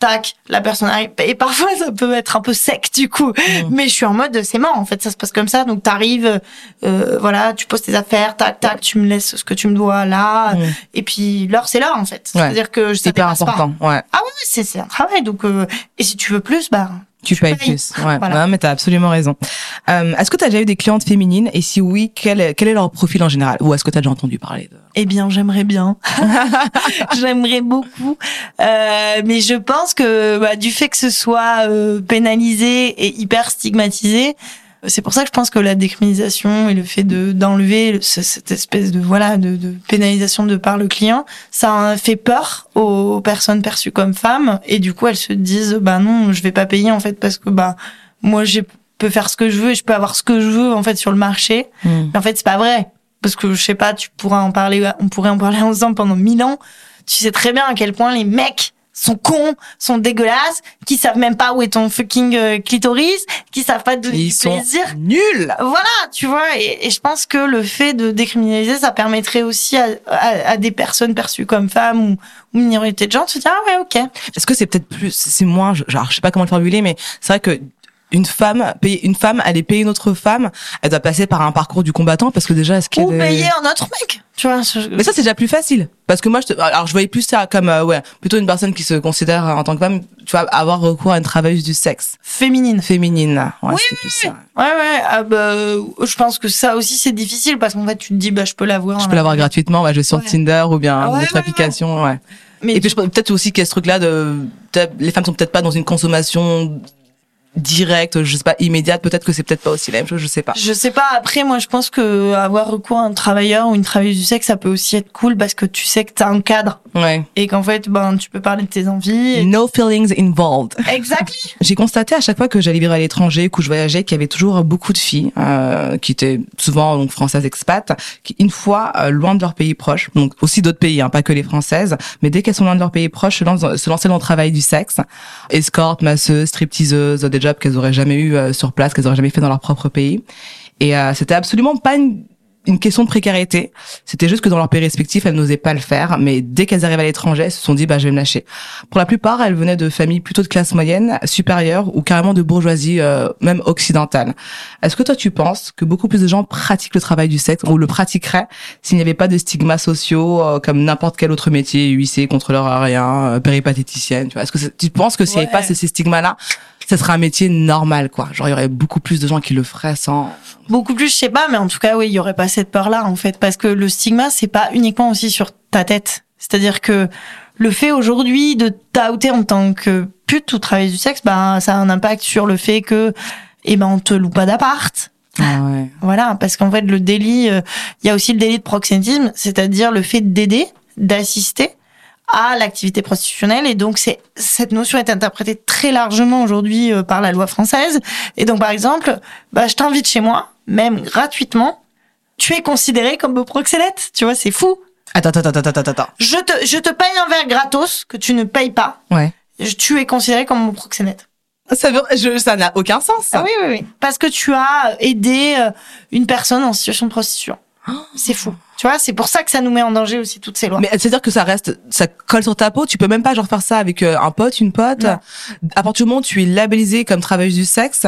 tac, la personne arrive. Et parfois, ça peut être un peu sec du coup. Mmh. Mais je suis en mode, c'est mort. En fait, ça se passe comme ça. Donc, t'arrives, euh, voilà, tu poses tes affaires, tac, tac, tu me laisses ce que tu me dois là. Mmh. Et puis, l'heure, c'est l'heure, en fait. C'est-à-dire que c'est hyper important. Ouais. Ah oui, c'est, c'est un travail. Donc, euh, et si tu veux plus, bah, tu, payes, plus. Ouais. Voilà. Non, mais t'as absolument raison. Euh, est-ce que t'as déjà eu des clientes féminines? Et si oui, quel est, quel est leur profil en général? Ou est-ce que t'as déjà entendu parler de Eh bien, j'aimerais bien. j'aimerais beaucoup. Euh, mais je pense que bah, du fait que ce soit euh, pénalisé et hyper stigmatisé, c'est pour ça que je pense que la décriminalisation et le fait de d'enlever cette espèce de voilà de, de, pénalisation de par le client, ça fait peur aux personnes perçues comme femmes et du coup elles se disent bah non je vais pas payer en fait parce que bah moi je peux faire ce que je veux et je peux avoir ce que je veux en fait sur le marché. Hmm. Mais en fait c'est pas vrai parce que je sais pas tu pourras en parler on pourrait en parler ensemble pendant mille ans. Tu sais très bien à quel point les mecs sont cons, sont dégueulasses, qui savent même pas où est ton fucking euh, clitoris, qui savent pas donner du plaisir. Nul. Voilà, tu vois. Et, je pense que le fait de décriminaliser, ça permettrait aussi à, à, des personnes perçues comme femmes ou, ou minorité de genre de se dire ah ouais ok. Est-ce que c'est peut-être plus, c'est moins, genre je sais pas comment le formuler, mais c'est vrai que une femme payer une femme aller payer une autre femme elle doit passer par un parcours du combattant parce que déjà est-ce qu'elle ou payer un autre mec tu vois mais ça c'est déjà plus facile. Parce que moi je alors je voyais plus ça comme euh, ouais plutôt une personne qui se considère en tant que femme tu vois avoir recours à une travailleuse du sexe. Féminine. Féminine. Ouais, oui, plus ça. ouais ouais ah bah, je pense que ça aussi c'est difficile parce qu'en fait tu te dis bah je peux l'avoir je peux l'avoir gratuitement bah, je vais sur Tinder ou bien ah, autre application ouais mais et puis peut-être aussi qu'il y a ce truc là de les femmes sont peut-être pas dans une consommation direct, je sais pas, immédiate, peut-être que c'est peut-être pas aussi la même chose, je sais pas. Je sais pas. Après, moi, je pense que avoir recours à un travailleur ou une travailleuse du sexe, ça peut aussi être cool parce que tu sais que t'as un cadre. Ouais. Et qu'en fait, ben, tu peux parler de tes envies. No feelings involved. Exactly. J'ai constaté à chaque fois que j'allais vivre à l'étranger, que je voyageais, qu'il y avait toujours beaucoup de filles, euh, qui étaient souvent donc françaises expats, qui une fois euh, loin de leur pays proche, donc aussi d'autres pays, hein, pas que les françaises, mais dès qu'elles sont loin de leur pays proche, se, lancent, se lancer dans le travail du sexe, escorte, masseuse, stripteaseuse, jobs qu'elles auraient jamais eu euh, sur place, qu'elles auraient jamais fait dans leur propre pays. Et euh, c'était absolument pas une une question de précarité. C'était juste que dans leur pays respectifs, elles n'osaient pas le faire. Mais dès qu'elles arrivent à l'étranger, elles se sont dit, bah, je vais me lâcher. Pour la plupart, elles venaient de familles plutôt de classe moyenne, supérieure ou carrément de bourgeoisie, euh, même occidentale. Est-ce que toi, tu penses que beaucoup plus de gens pratiquent le travail du sexe ou le pratiqueraient s'il n'y avait pas de stigmas sociaux euh, comme n'importe quel autre métier, huissier, contrôleur aérien, euh, péripatéticienne, tu vois? Est-ce que tu penses que s'il n'y avait Ouais. pas ces stigmas-là, ça serait un métier normal, quoi? Genre, il y aurait beaucoup plus de gens qui le feraient sans... Beaucoup plus, je sais pas, mais en tout cas, oui, il y aurait pas cette peur-là, en fait, parce que le stigma, c'est pas uniquement aussi sur ta tête. C'est-à-dire que le fait aujourd'hui de t'outer en tant que pute ou travailleuse du sexe, bah, ça a un impact sur le fait que, eh ben, on te loue pas d'appart. Ah ouais. Voilà, parce qu'en fait, le délit, euh, il y a aussi le délit de proxénétisme, c'est-à-dire le fait d'aider, d'assister à l'activité prostitutionnelle. Et donc, c'est cette notion est interprétée très largement aujourd'hui euh, par la loi française. Et donc, par exemple, bah, je t'invite chez moi, même gratuitement. Tu es considéré comme proxénète. Tu vois, c'est fou. Attends, attends, attends, attends, attends. Je te, je te paye un verre gratos que tu ne payes pas. Ouais. Je- Tu es considéré comme mon proxénète. Ça veut, je, ça n'a aucun sens. ça. Ah oui, oui, oui. Parce que tu as aidé euh, une personne en situation de prostitution. C'est fou. Tu vois, c'est pour ça que ça nous met en danger aussi toutes ces lois. Mais c'est-à-dire que ça reste, ça colle sur ta peau. Tu peux même pas genre faire ça avec euh, un pote, une pote. Non. À partir du moment où tu es labellisé comme travailleuse du sexe,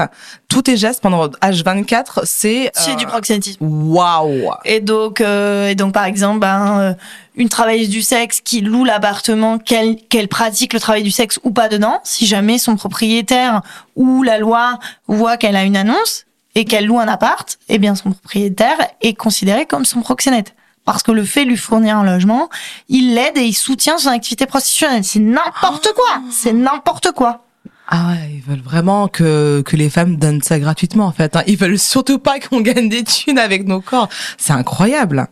tous tes gestes pendant H24, c'est C'est euh, du proxénétisme. Waouh. Et donc, euh, et donc par exemple, ben, euh, une travailleuse du sexe qui loue l'appartement, qu'elle qu'elle pratique le travail du sexe ou pas dedans, si jamais son propriétaire ou la loi voit qu'elle a une annonce et qu'elle loue un appart, eh bien son propriétaire est considéré comme son proxénète. Parce que le fait de lui fournir un logement, il l'aide et il soutient son activité prostitutionnelle. C'est n'importe quoi. C'est n'importe quoi. Ah ouais, ils veulent vraiment que que les femmes donnent ça gratuitement en fait. hein. Ils veulent surtout pas qu'on gagne des thunes avec nos corps. C'est incroyable.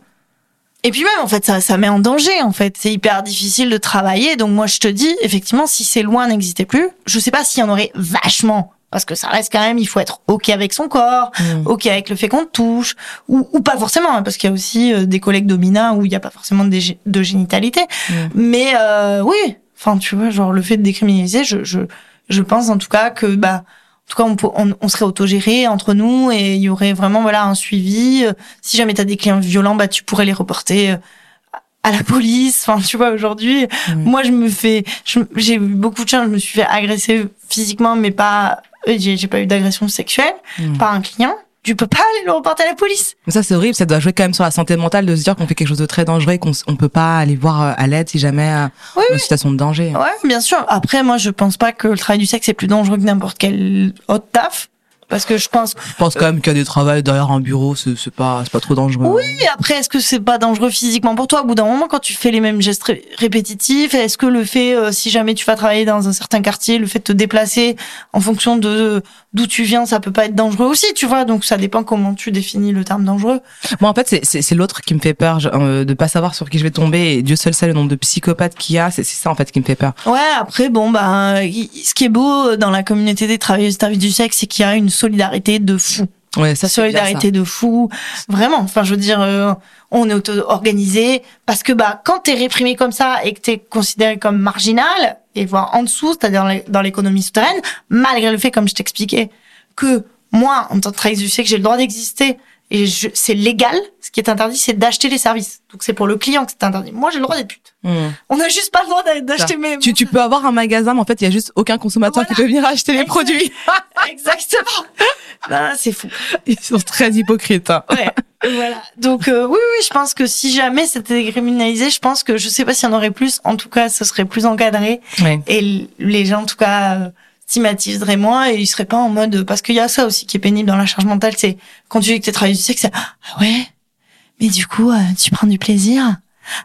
Et puis même, en fait, ça, ça met en danger, en fait. C'est hyper difficile de travailler. Donc moi, je te dis, effectivement, si ces lois n'existaient plus, je sais pas s'il y en aurait vachement. Parce que ça reste quand même, il faut être OK avec son corps, Mm. OK avec le fait qu'on te touche, ou, ou pas forcément, hein, parce qu'il y a aussi euh, des collègues dominants où il n'y a pas forcément de, gé- de génitalité. Mm. Mais euh, oui, enfin, tu vois, genre le fait de décriminaliser, je, je, je pense en tout cas que, bah, en tout cas, on, peut- on, on serait autogéré entre nous et il y aurait vraiment voilà un suivi. Euh, Si jamais t'as des clients violents, bah tu pourrais les reporter euh, à la police. Enfin, tu vois, aujourd'hui, moi, je me fais, j'ai eu beaucoup de chance. Je me suis fait agresser physiquement, mais pas, euh, j'ai pas eu d'agression sexuelle Mm. par un client. Tu peux pas aller le reporter à la police. Mais ça c'est horrible, ça doit jouer quand même sur la santé mentale de se dire qu'on fait quelque chose de très dangereux et qu'on on peut pas aller voir euh, à l'aide si jamais euh, Oui, une situation de danger. Ouais, bien sûr. Après, moi, je pense pas que le travail du sexe est plus dangereux que n'importe quel autre taf. Parce que je pense Je pense quand même qu'il y a des travails derrière un bureau, c'est c'est pas c'est pas trop dangereux. Oui, après, est-ce que c'est pas dangereux physiquement pour toi? Au bout d'un moment, quand tu fais les mêmes gestes ré- répétitifs, est-ce que le fait, euh, si jamais tu vas travailler dans un certain quartier, le fait de te déplacer en fonction de d'où tu viens, ça peut pas être dangereux aussi, tu vois Donc ça dépend comment tu définis le terme dangereux. Moi, en fait, c'est- l'autre qui me fait peur, je- euh, de pas savoir sur qui je vais tomber. Et Dieu seul sait le nombre de psychopathes qu'il y a. C'est c'est ça, en fait, qui me fait peur. Ouais, après, bon, bah, ce qui est beau dans la communauté des travailleurs du sexe, c'est qu'il y a une solidarité de fou. Ouais, ça, solidarité de fou. Vraiment. Enfin, je veux dire, euh, on est auto-organisé parce que bah quand t'es réprimé comme ça et que t'es considéré comme marginal et voire en dessous, c'est-à-dire dans l'é- dans l'économie souterraine, malgré le fait, comme je t'expliquais, que moi, en tant que travailleuse du sexe, j'ai le droit d'exister et c'est légal. Ce qui est interdit, c'est d'acheter les services. Donc c'est pour le client que c'est interdit. Moi, j'ai le droit d'être pute. Hmm. On n'a juste pas le droit d'a- d'acheter mes. Tu, tu peux avoir un magasin, mais en fait, il y a juste aucun consommateur qui peut venir acheter les produits. Exactement. C'est fou. Ils sont très hypocrites. hein. Ouais. Voilà. Donc euh, oui, oui, je pense que si jamais c'était décriminalisé, je pense que je sais pas s'il y en aurait plus. En tout cas, ce serait plus encadré Ouais. et les gens, en tout cas, euh, stigmatiseraient moins et ils seraient pas en mode parce qu'il y a ça aussi qui est pénible dans la charge mentale, c'est quand tu dis que t'es travailleuse du sexe, c'est ah ouais, mais du coup euh, tu prends du plaisir?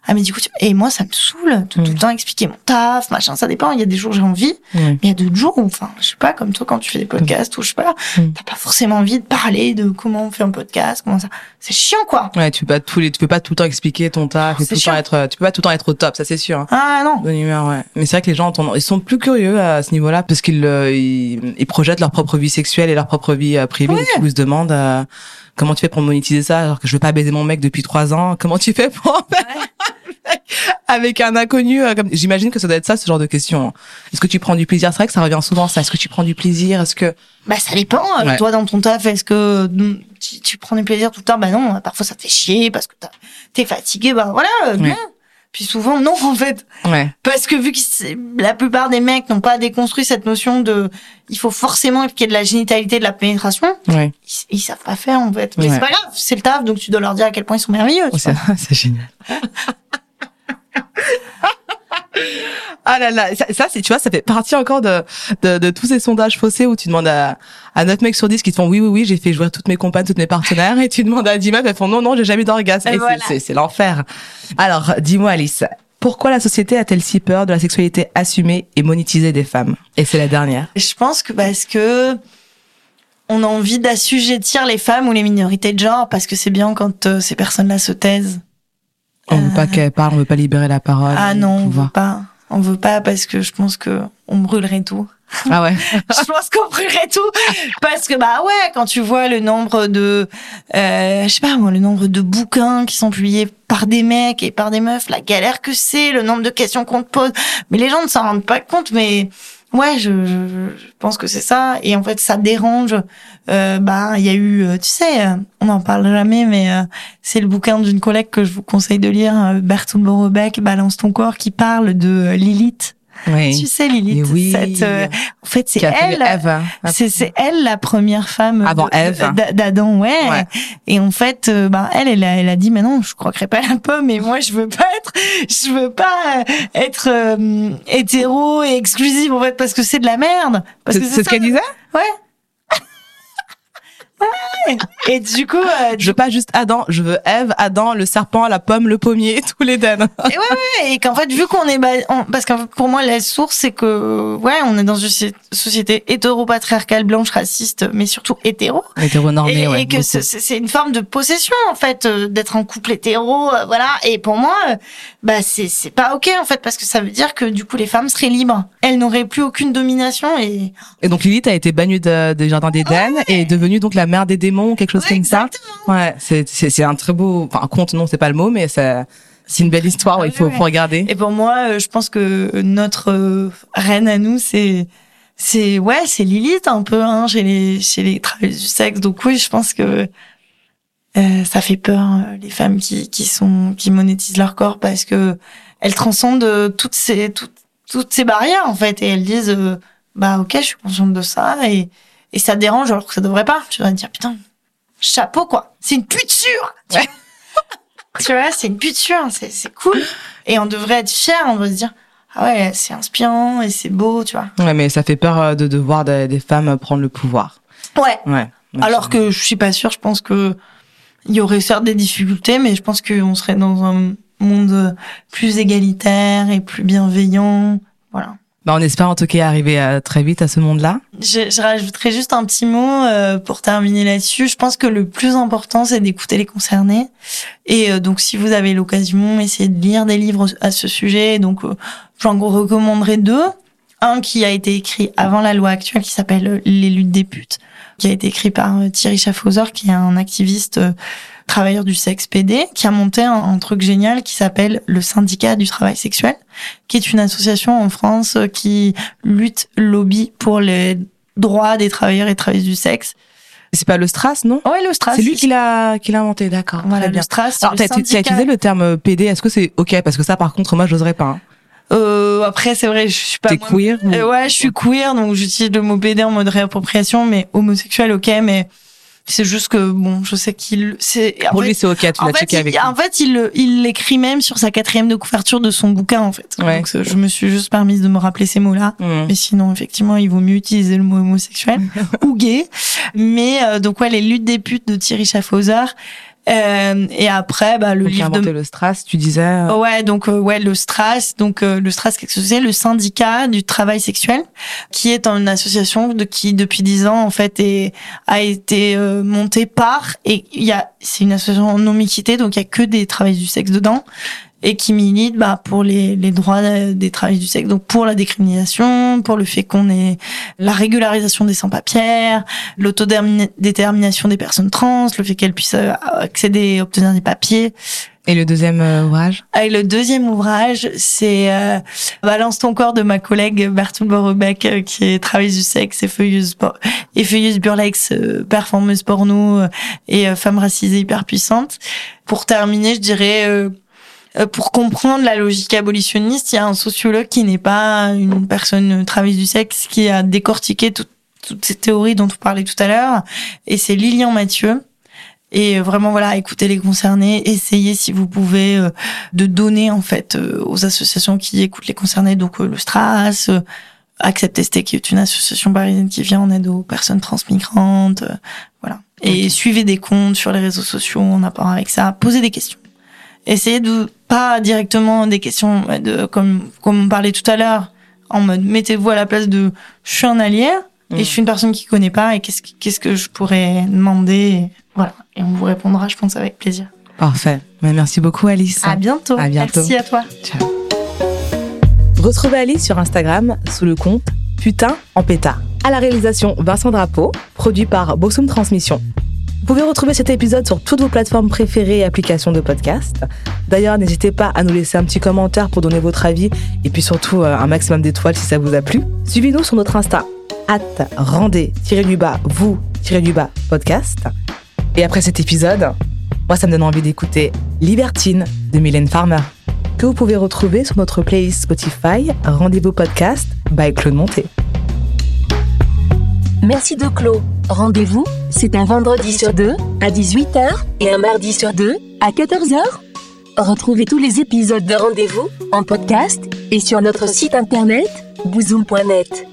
Ah mais du coup tu... et moi ça me saoule de tout Mm. le temps expliquer mon taf machin ça dépend il y a des jours où j'ai envie Ouais. mais il y a d'autres jours où enfin je sais pas comme toi quand tu fais des podcasts ou je sais pas Mm. t'as pas forcément envie de parler de comment on fait un podcast comment ça c'est chiant quoi Ouais, tu peux pas tous les, tu peux pas tout le temps expliquer ton taf, et C'est tout le temps être, tu peux pas tout le temps être au top, ça c'est sûr. hein. ah non Bonne humeur, ouais. Mais c'est vrai que les gens, ils sont plus curieux à ce niveau-là parce qu'ils euh, ils, ils projettent leur propre vie sexuelle et leur propre vie euh, privée. Du coup, ils se demandent euh, comment tu fais pour monétiser ça alors que je veux pas baiser mon mec depuis trois ans? Comment tu fais pour en faire avec un inconnu. euh, comme... J'imagine que ça doit être ça, ce genre de question. Est-ce que tu prends du plaisir? C'est vrai que ça revient souvent. Ça. Est-ce que tu prends du plaisir? Est-ce que Bah ça dépend. Ouais. Toi dans ton taf, est-ce que mm, tu, tu prends du plaisir tout le temps? Bah non. Parfois ça te fait chier parce que t'es fatigué. Bah voilà. euh, Ouais. Puis souvent non en fait. ouais, Parce que vu que la plupart des mecs n'ont pas déconstruit cette notion de il faut forcément qu'il y ait de la génitalité, de la pénétration, ouais, ils, ils savent pas faire en fait. Mais Ouais. c'est pas grave, c'est le taf, donc tu dois leur dire à quel point ils sont merveilleux. vois. c'est génial. Ah là là, ça, ça, c'est tu vois, ça fait partie encore de, de, de tous ces sondages faussés où tu demandes à, à 9 mecs sur 10 qui te font oui, oui, oui, j'ai fait jouer toutes mes compagnes, toutes mes partenaires, et tu demandes à 10 meufs, elles font non, non, j'ai jamais d'orgasme. Et Et c'est- voilà. C'est l'enfer. Alors, dis-moi Alice, pourquoi la société a-t-elle si peur de la sexualité assumée et monétisée des femmes? Et c'est la dernière. Je pense que parce que on a envie d'assujettir les femmes ou les minorités de genre parce que c'est bien quand euh, ces personnes-là se taisent. On veut pas qu'elle parle, on veut pas libérer la parole. Ah non, on veut pas. On veut pas parce que je pense que on brûlerait tout. Ah ouais. je pense qu'on brûlerait tout parce que bah ouais, quand tu vois le nombre de euh, je sais pas moi, le nombre de bouquins qui sont publiés par des mecs et par des meufs, la galère que c'est, le nombre de questions qu'on te pose, mais les gens ne s'en rendent pas compte mais Ouais, je, je, je pense que c'est ça. Et en fait, ça dérange. Euh, bah, il y a eu, euh, tu sais, euh, on n'en parle jamais, mais euh, c'est le bouquin d'une collègue que je vous conseille de lire, euh, Bertolt Borobeck, Balance ton corps, qui parle de Lilith. Tu Oui. sais, Lilith, oui. cette, euh, en fait, c'est elle. Ève. C'est c'est elle la première femme Avant Ève. d- d'Adam, ouais. Ouais. Et en fait, euh, bah elle, elle a, elle a dit, mais non, je croquerai pas la pomme. Et moi, je veux pas être, je veux pas être euh, hétéro et exclusive en fait, parce que c'est de la merde. Parce C'est que c'est ce ça. qu'elle disait? Ouais. Ouais. Et du coup, euh, Je veux pas juste Adam, je veux Ève, Adam, le serpent, la pomme, le pommier, tous les den. Et ouais, ouais, et qu'en fait, vu qu'on est, on- parce que pour moi, la source, c'est que, ouais, on est dans une soci- société hétéro-patriarcale, blanche, raciste, mais surtout hétéro. Hétéronormé, Et, ouais. et que c'est- une forme de possession, en fait, euh, d'être en couple hétéro, euh, voilà. Et pour moi, euh, bah, c'est, c'est pas ok, en fait, parce que ça veut dire que, du coup, les femmes seraient libres. Elles n'auraient plus aucune domination et, Et donc Lilith a été bannie de, des jardins d'Éden et est devenue donc la mère des démons, quelque chose Ouais, comme ça. Ouais, c'est c'est c'est un très beau, enfin un conte non c'est pas le mot mais c'est c'est une belle histoire. ouais, il faut, Ouais, faut regarder. Et pour moi, euh, je pense que notre euh, reine à nous, c'est c'est ouais, c'est Lilith un peu hein, chez les chez les travailleuses du sexe. Donc oui, je pense que euh, ça fait peur euh, les femmes qui qui sont qui monétisent leur corps parce que elles transcendent toutes ces toutes toutes ces barrières en fait et elles disent euh, bah ok, je suis consciente de ça et et ça dérange alors que ça devrait pas. Tu vas te dire putain, chapeau quoi. C'est une pute sûre. Tu vois, Tu vois, c'est une pute sûre, c'est c'est cool. Et on devrait être fiers, on devrait se dire, ah ouais, c'est inspirant et c'est beau, tu vois. Ouais, mais ça fait peur euh, de, de voir des, des femmes prendre le pouvoir. Ouais. Ouais. Alors que je suis pas sûre, je pense que il y aurait certes des difficultés, mais je pense qu'on serait dans un monde plus égalitaire et plus bienveillant. Voilà. Bah, on espère en tout cas arriver euh, très vite à ce monde-là. Je, je rajouterais juste un petit mot euh, pour terminer là-dessus. Je pense que le plus important, c'est d'écouter les concernés. Et euh, donc, si vous avez l'occasion, essayez de lire des livres à ce sujet. Donc, euh, j'en recommanderais deux. Un qui a été écrit avant la loi actuelle, qui s'appelle euh, Les luttes des putes, qui a été écrit par euh, Thierry Schaffhauser, qui est un activiste euh, travailleur du sexe PD, qui a monté un, un truc génial qui s'appelle le syndicat du travail sexuel, qui est une association en France euh, qui lutte, lobby pour les droits des travailleurs et travailleuses du sexe. C'est pas le Stras, non? Ouais, le Stras. C'est lui qui l'a qui l'a inventé, d'accord. Voilà, très le bien. Stras. Alors t'as utilisé le terme PD, est-ce que c'est ok? Parce que ça par contre moi j'oserais pas. Hein. Euh, après, c'est vrai, je suis pas. T'es queer Euh, ouais, je suis queer, donc j'utilise le mot PD en mode réappropriation, mais homosexuel, ok, mais c'est juste que bon, je sais qu'il c'est. en Pour fait- lui c'est ok, tu l'as checké il, avec lui. en fait, il il l'écrit même sur sa quatrième de couverture de son bouquin, en fait. Ouais. Donc, je me suis juste permise de me rappeler ces mots-là. Mmh. Mais sinon, effectivement, il vaut mieux utiliser le mot homosexuel ou gay. Mais euh, donc ouais, les luttes des putes de Thierry Schaffhauser. Euh, et après, bah, le Donc, livre de le Stras, tu disais. euh, Ouais, donc euh, ouais, le Stras, donc euh, le Stras, qu'est-ce que c'est? Le syndicat du travail sexuel, qui est une association de qui depuis dix ans en fait est, a été euh, montée par et il y a c'est une association non mixité, donc il y a que des travailleurs du sexe dedans et qui milite bah, pour les, les droits des travailleurs du sexe, donc pour la décriminalisation, pour le fait qu'on ait la régularisation des sans-papiers, l'autodétermination des personnes trans, le fait qu'elles puissent euh, accéder et obtenir des papiers. Et le deuxième euh, ouvrage? Ah, Et le deuxième ouvrage, c'est euh, Balance ton corps de ma collègue Bertoul Borebec, euh, qui est travailleuse du sexe et feuilleuse, et feuilleuse burlex, performeuse porno et femme racisée hyper puissante. Pour terminer, je dirais pour comprendre la logique abolitionniste, il y a un sociologue qui n'est pas une personne travailleuse du sexe qui a décortiqué toutes ces théories dont on parlait tout à l'heure, et c'est Lilian Mathieu. Et vraiment voilà écoutez les concernés essayez si vous pouvez euh, de donner en fait euh, aux associations qui écoutent les concernés donc euh, le Stras Accept ST qui est une association parisienne qui vient en aide aux personnes transmigrantes voilà. Et suivez des comptes sur les réseaux sociaux en rapport avec ça posez des questions essayez de pas directement des questions de comme comme on parlait tout à l'heure en mode mettez-vous à la place de je suis un allié et je suis une personne qui connaît pas et qu'est-ce qu'est-ce que je pourrais demander voilà. Et on vous répondra, je pense, avec plaisir. Parfait. Merci beaucoup, Alice. À bientôt. À bientôt. Merci à toi. Ciao. Retrouvez Alice sur Instagram sous le compte Putain en pétard. À la réalisation, Vincent Drapeau, produit par Bossum Transmission. Vous pouvez retrouver cet épisode sur toutes vos plateformes préférées et applications de podcast. D'ailleurs, n'hésitez pas à nous laisser un petit commentaire pour donner votre avis et puis surtout euh, un maximum d'étoiles si ça vous a plu. Suivez-nous sur notre Insta, at rendez-du-bas, vous-du-bas podcast. Et après cet épisode, moi, ça me donne envie d'écouter Libertine de Mylène Farmer, que vous pouvez retrouver sur notre playlist Spotify Rendez-vous podcast by Claude Monté. Merci de Claude. Rendez-vous, c'est un vendredi sur deux à 18h et un mardi sur deux à 14h. Retrouvez tous les épisodes de Rendez-vous en podcast et sur notre site internet bouzoom.net.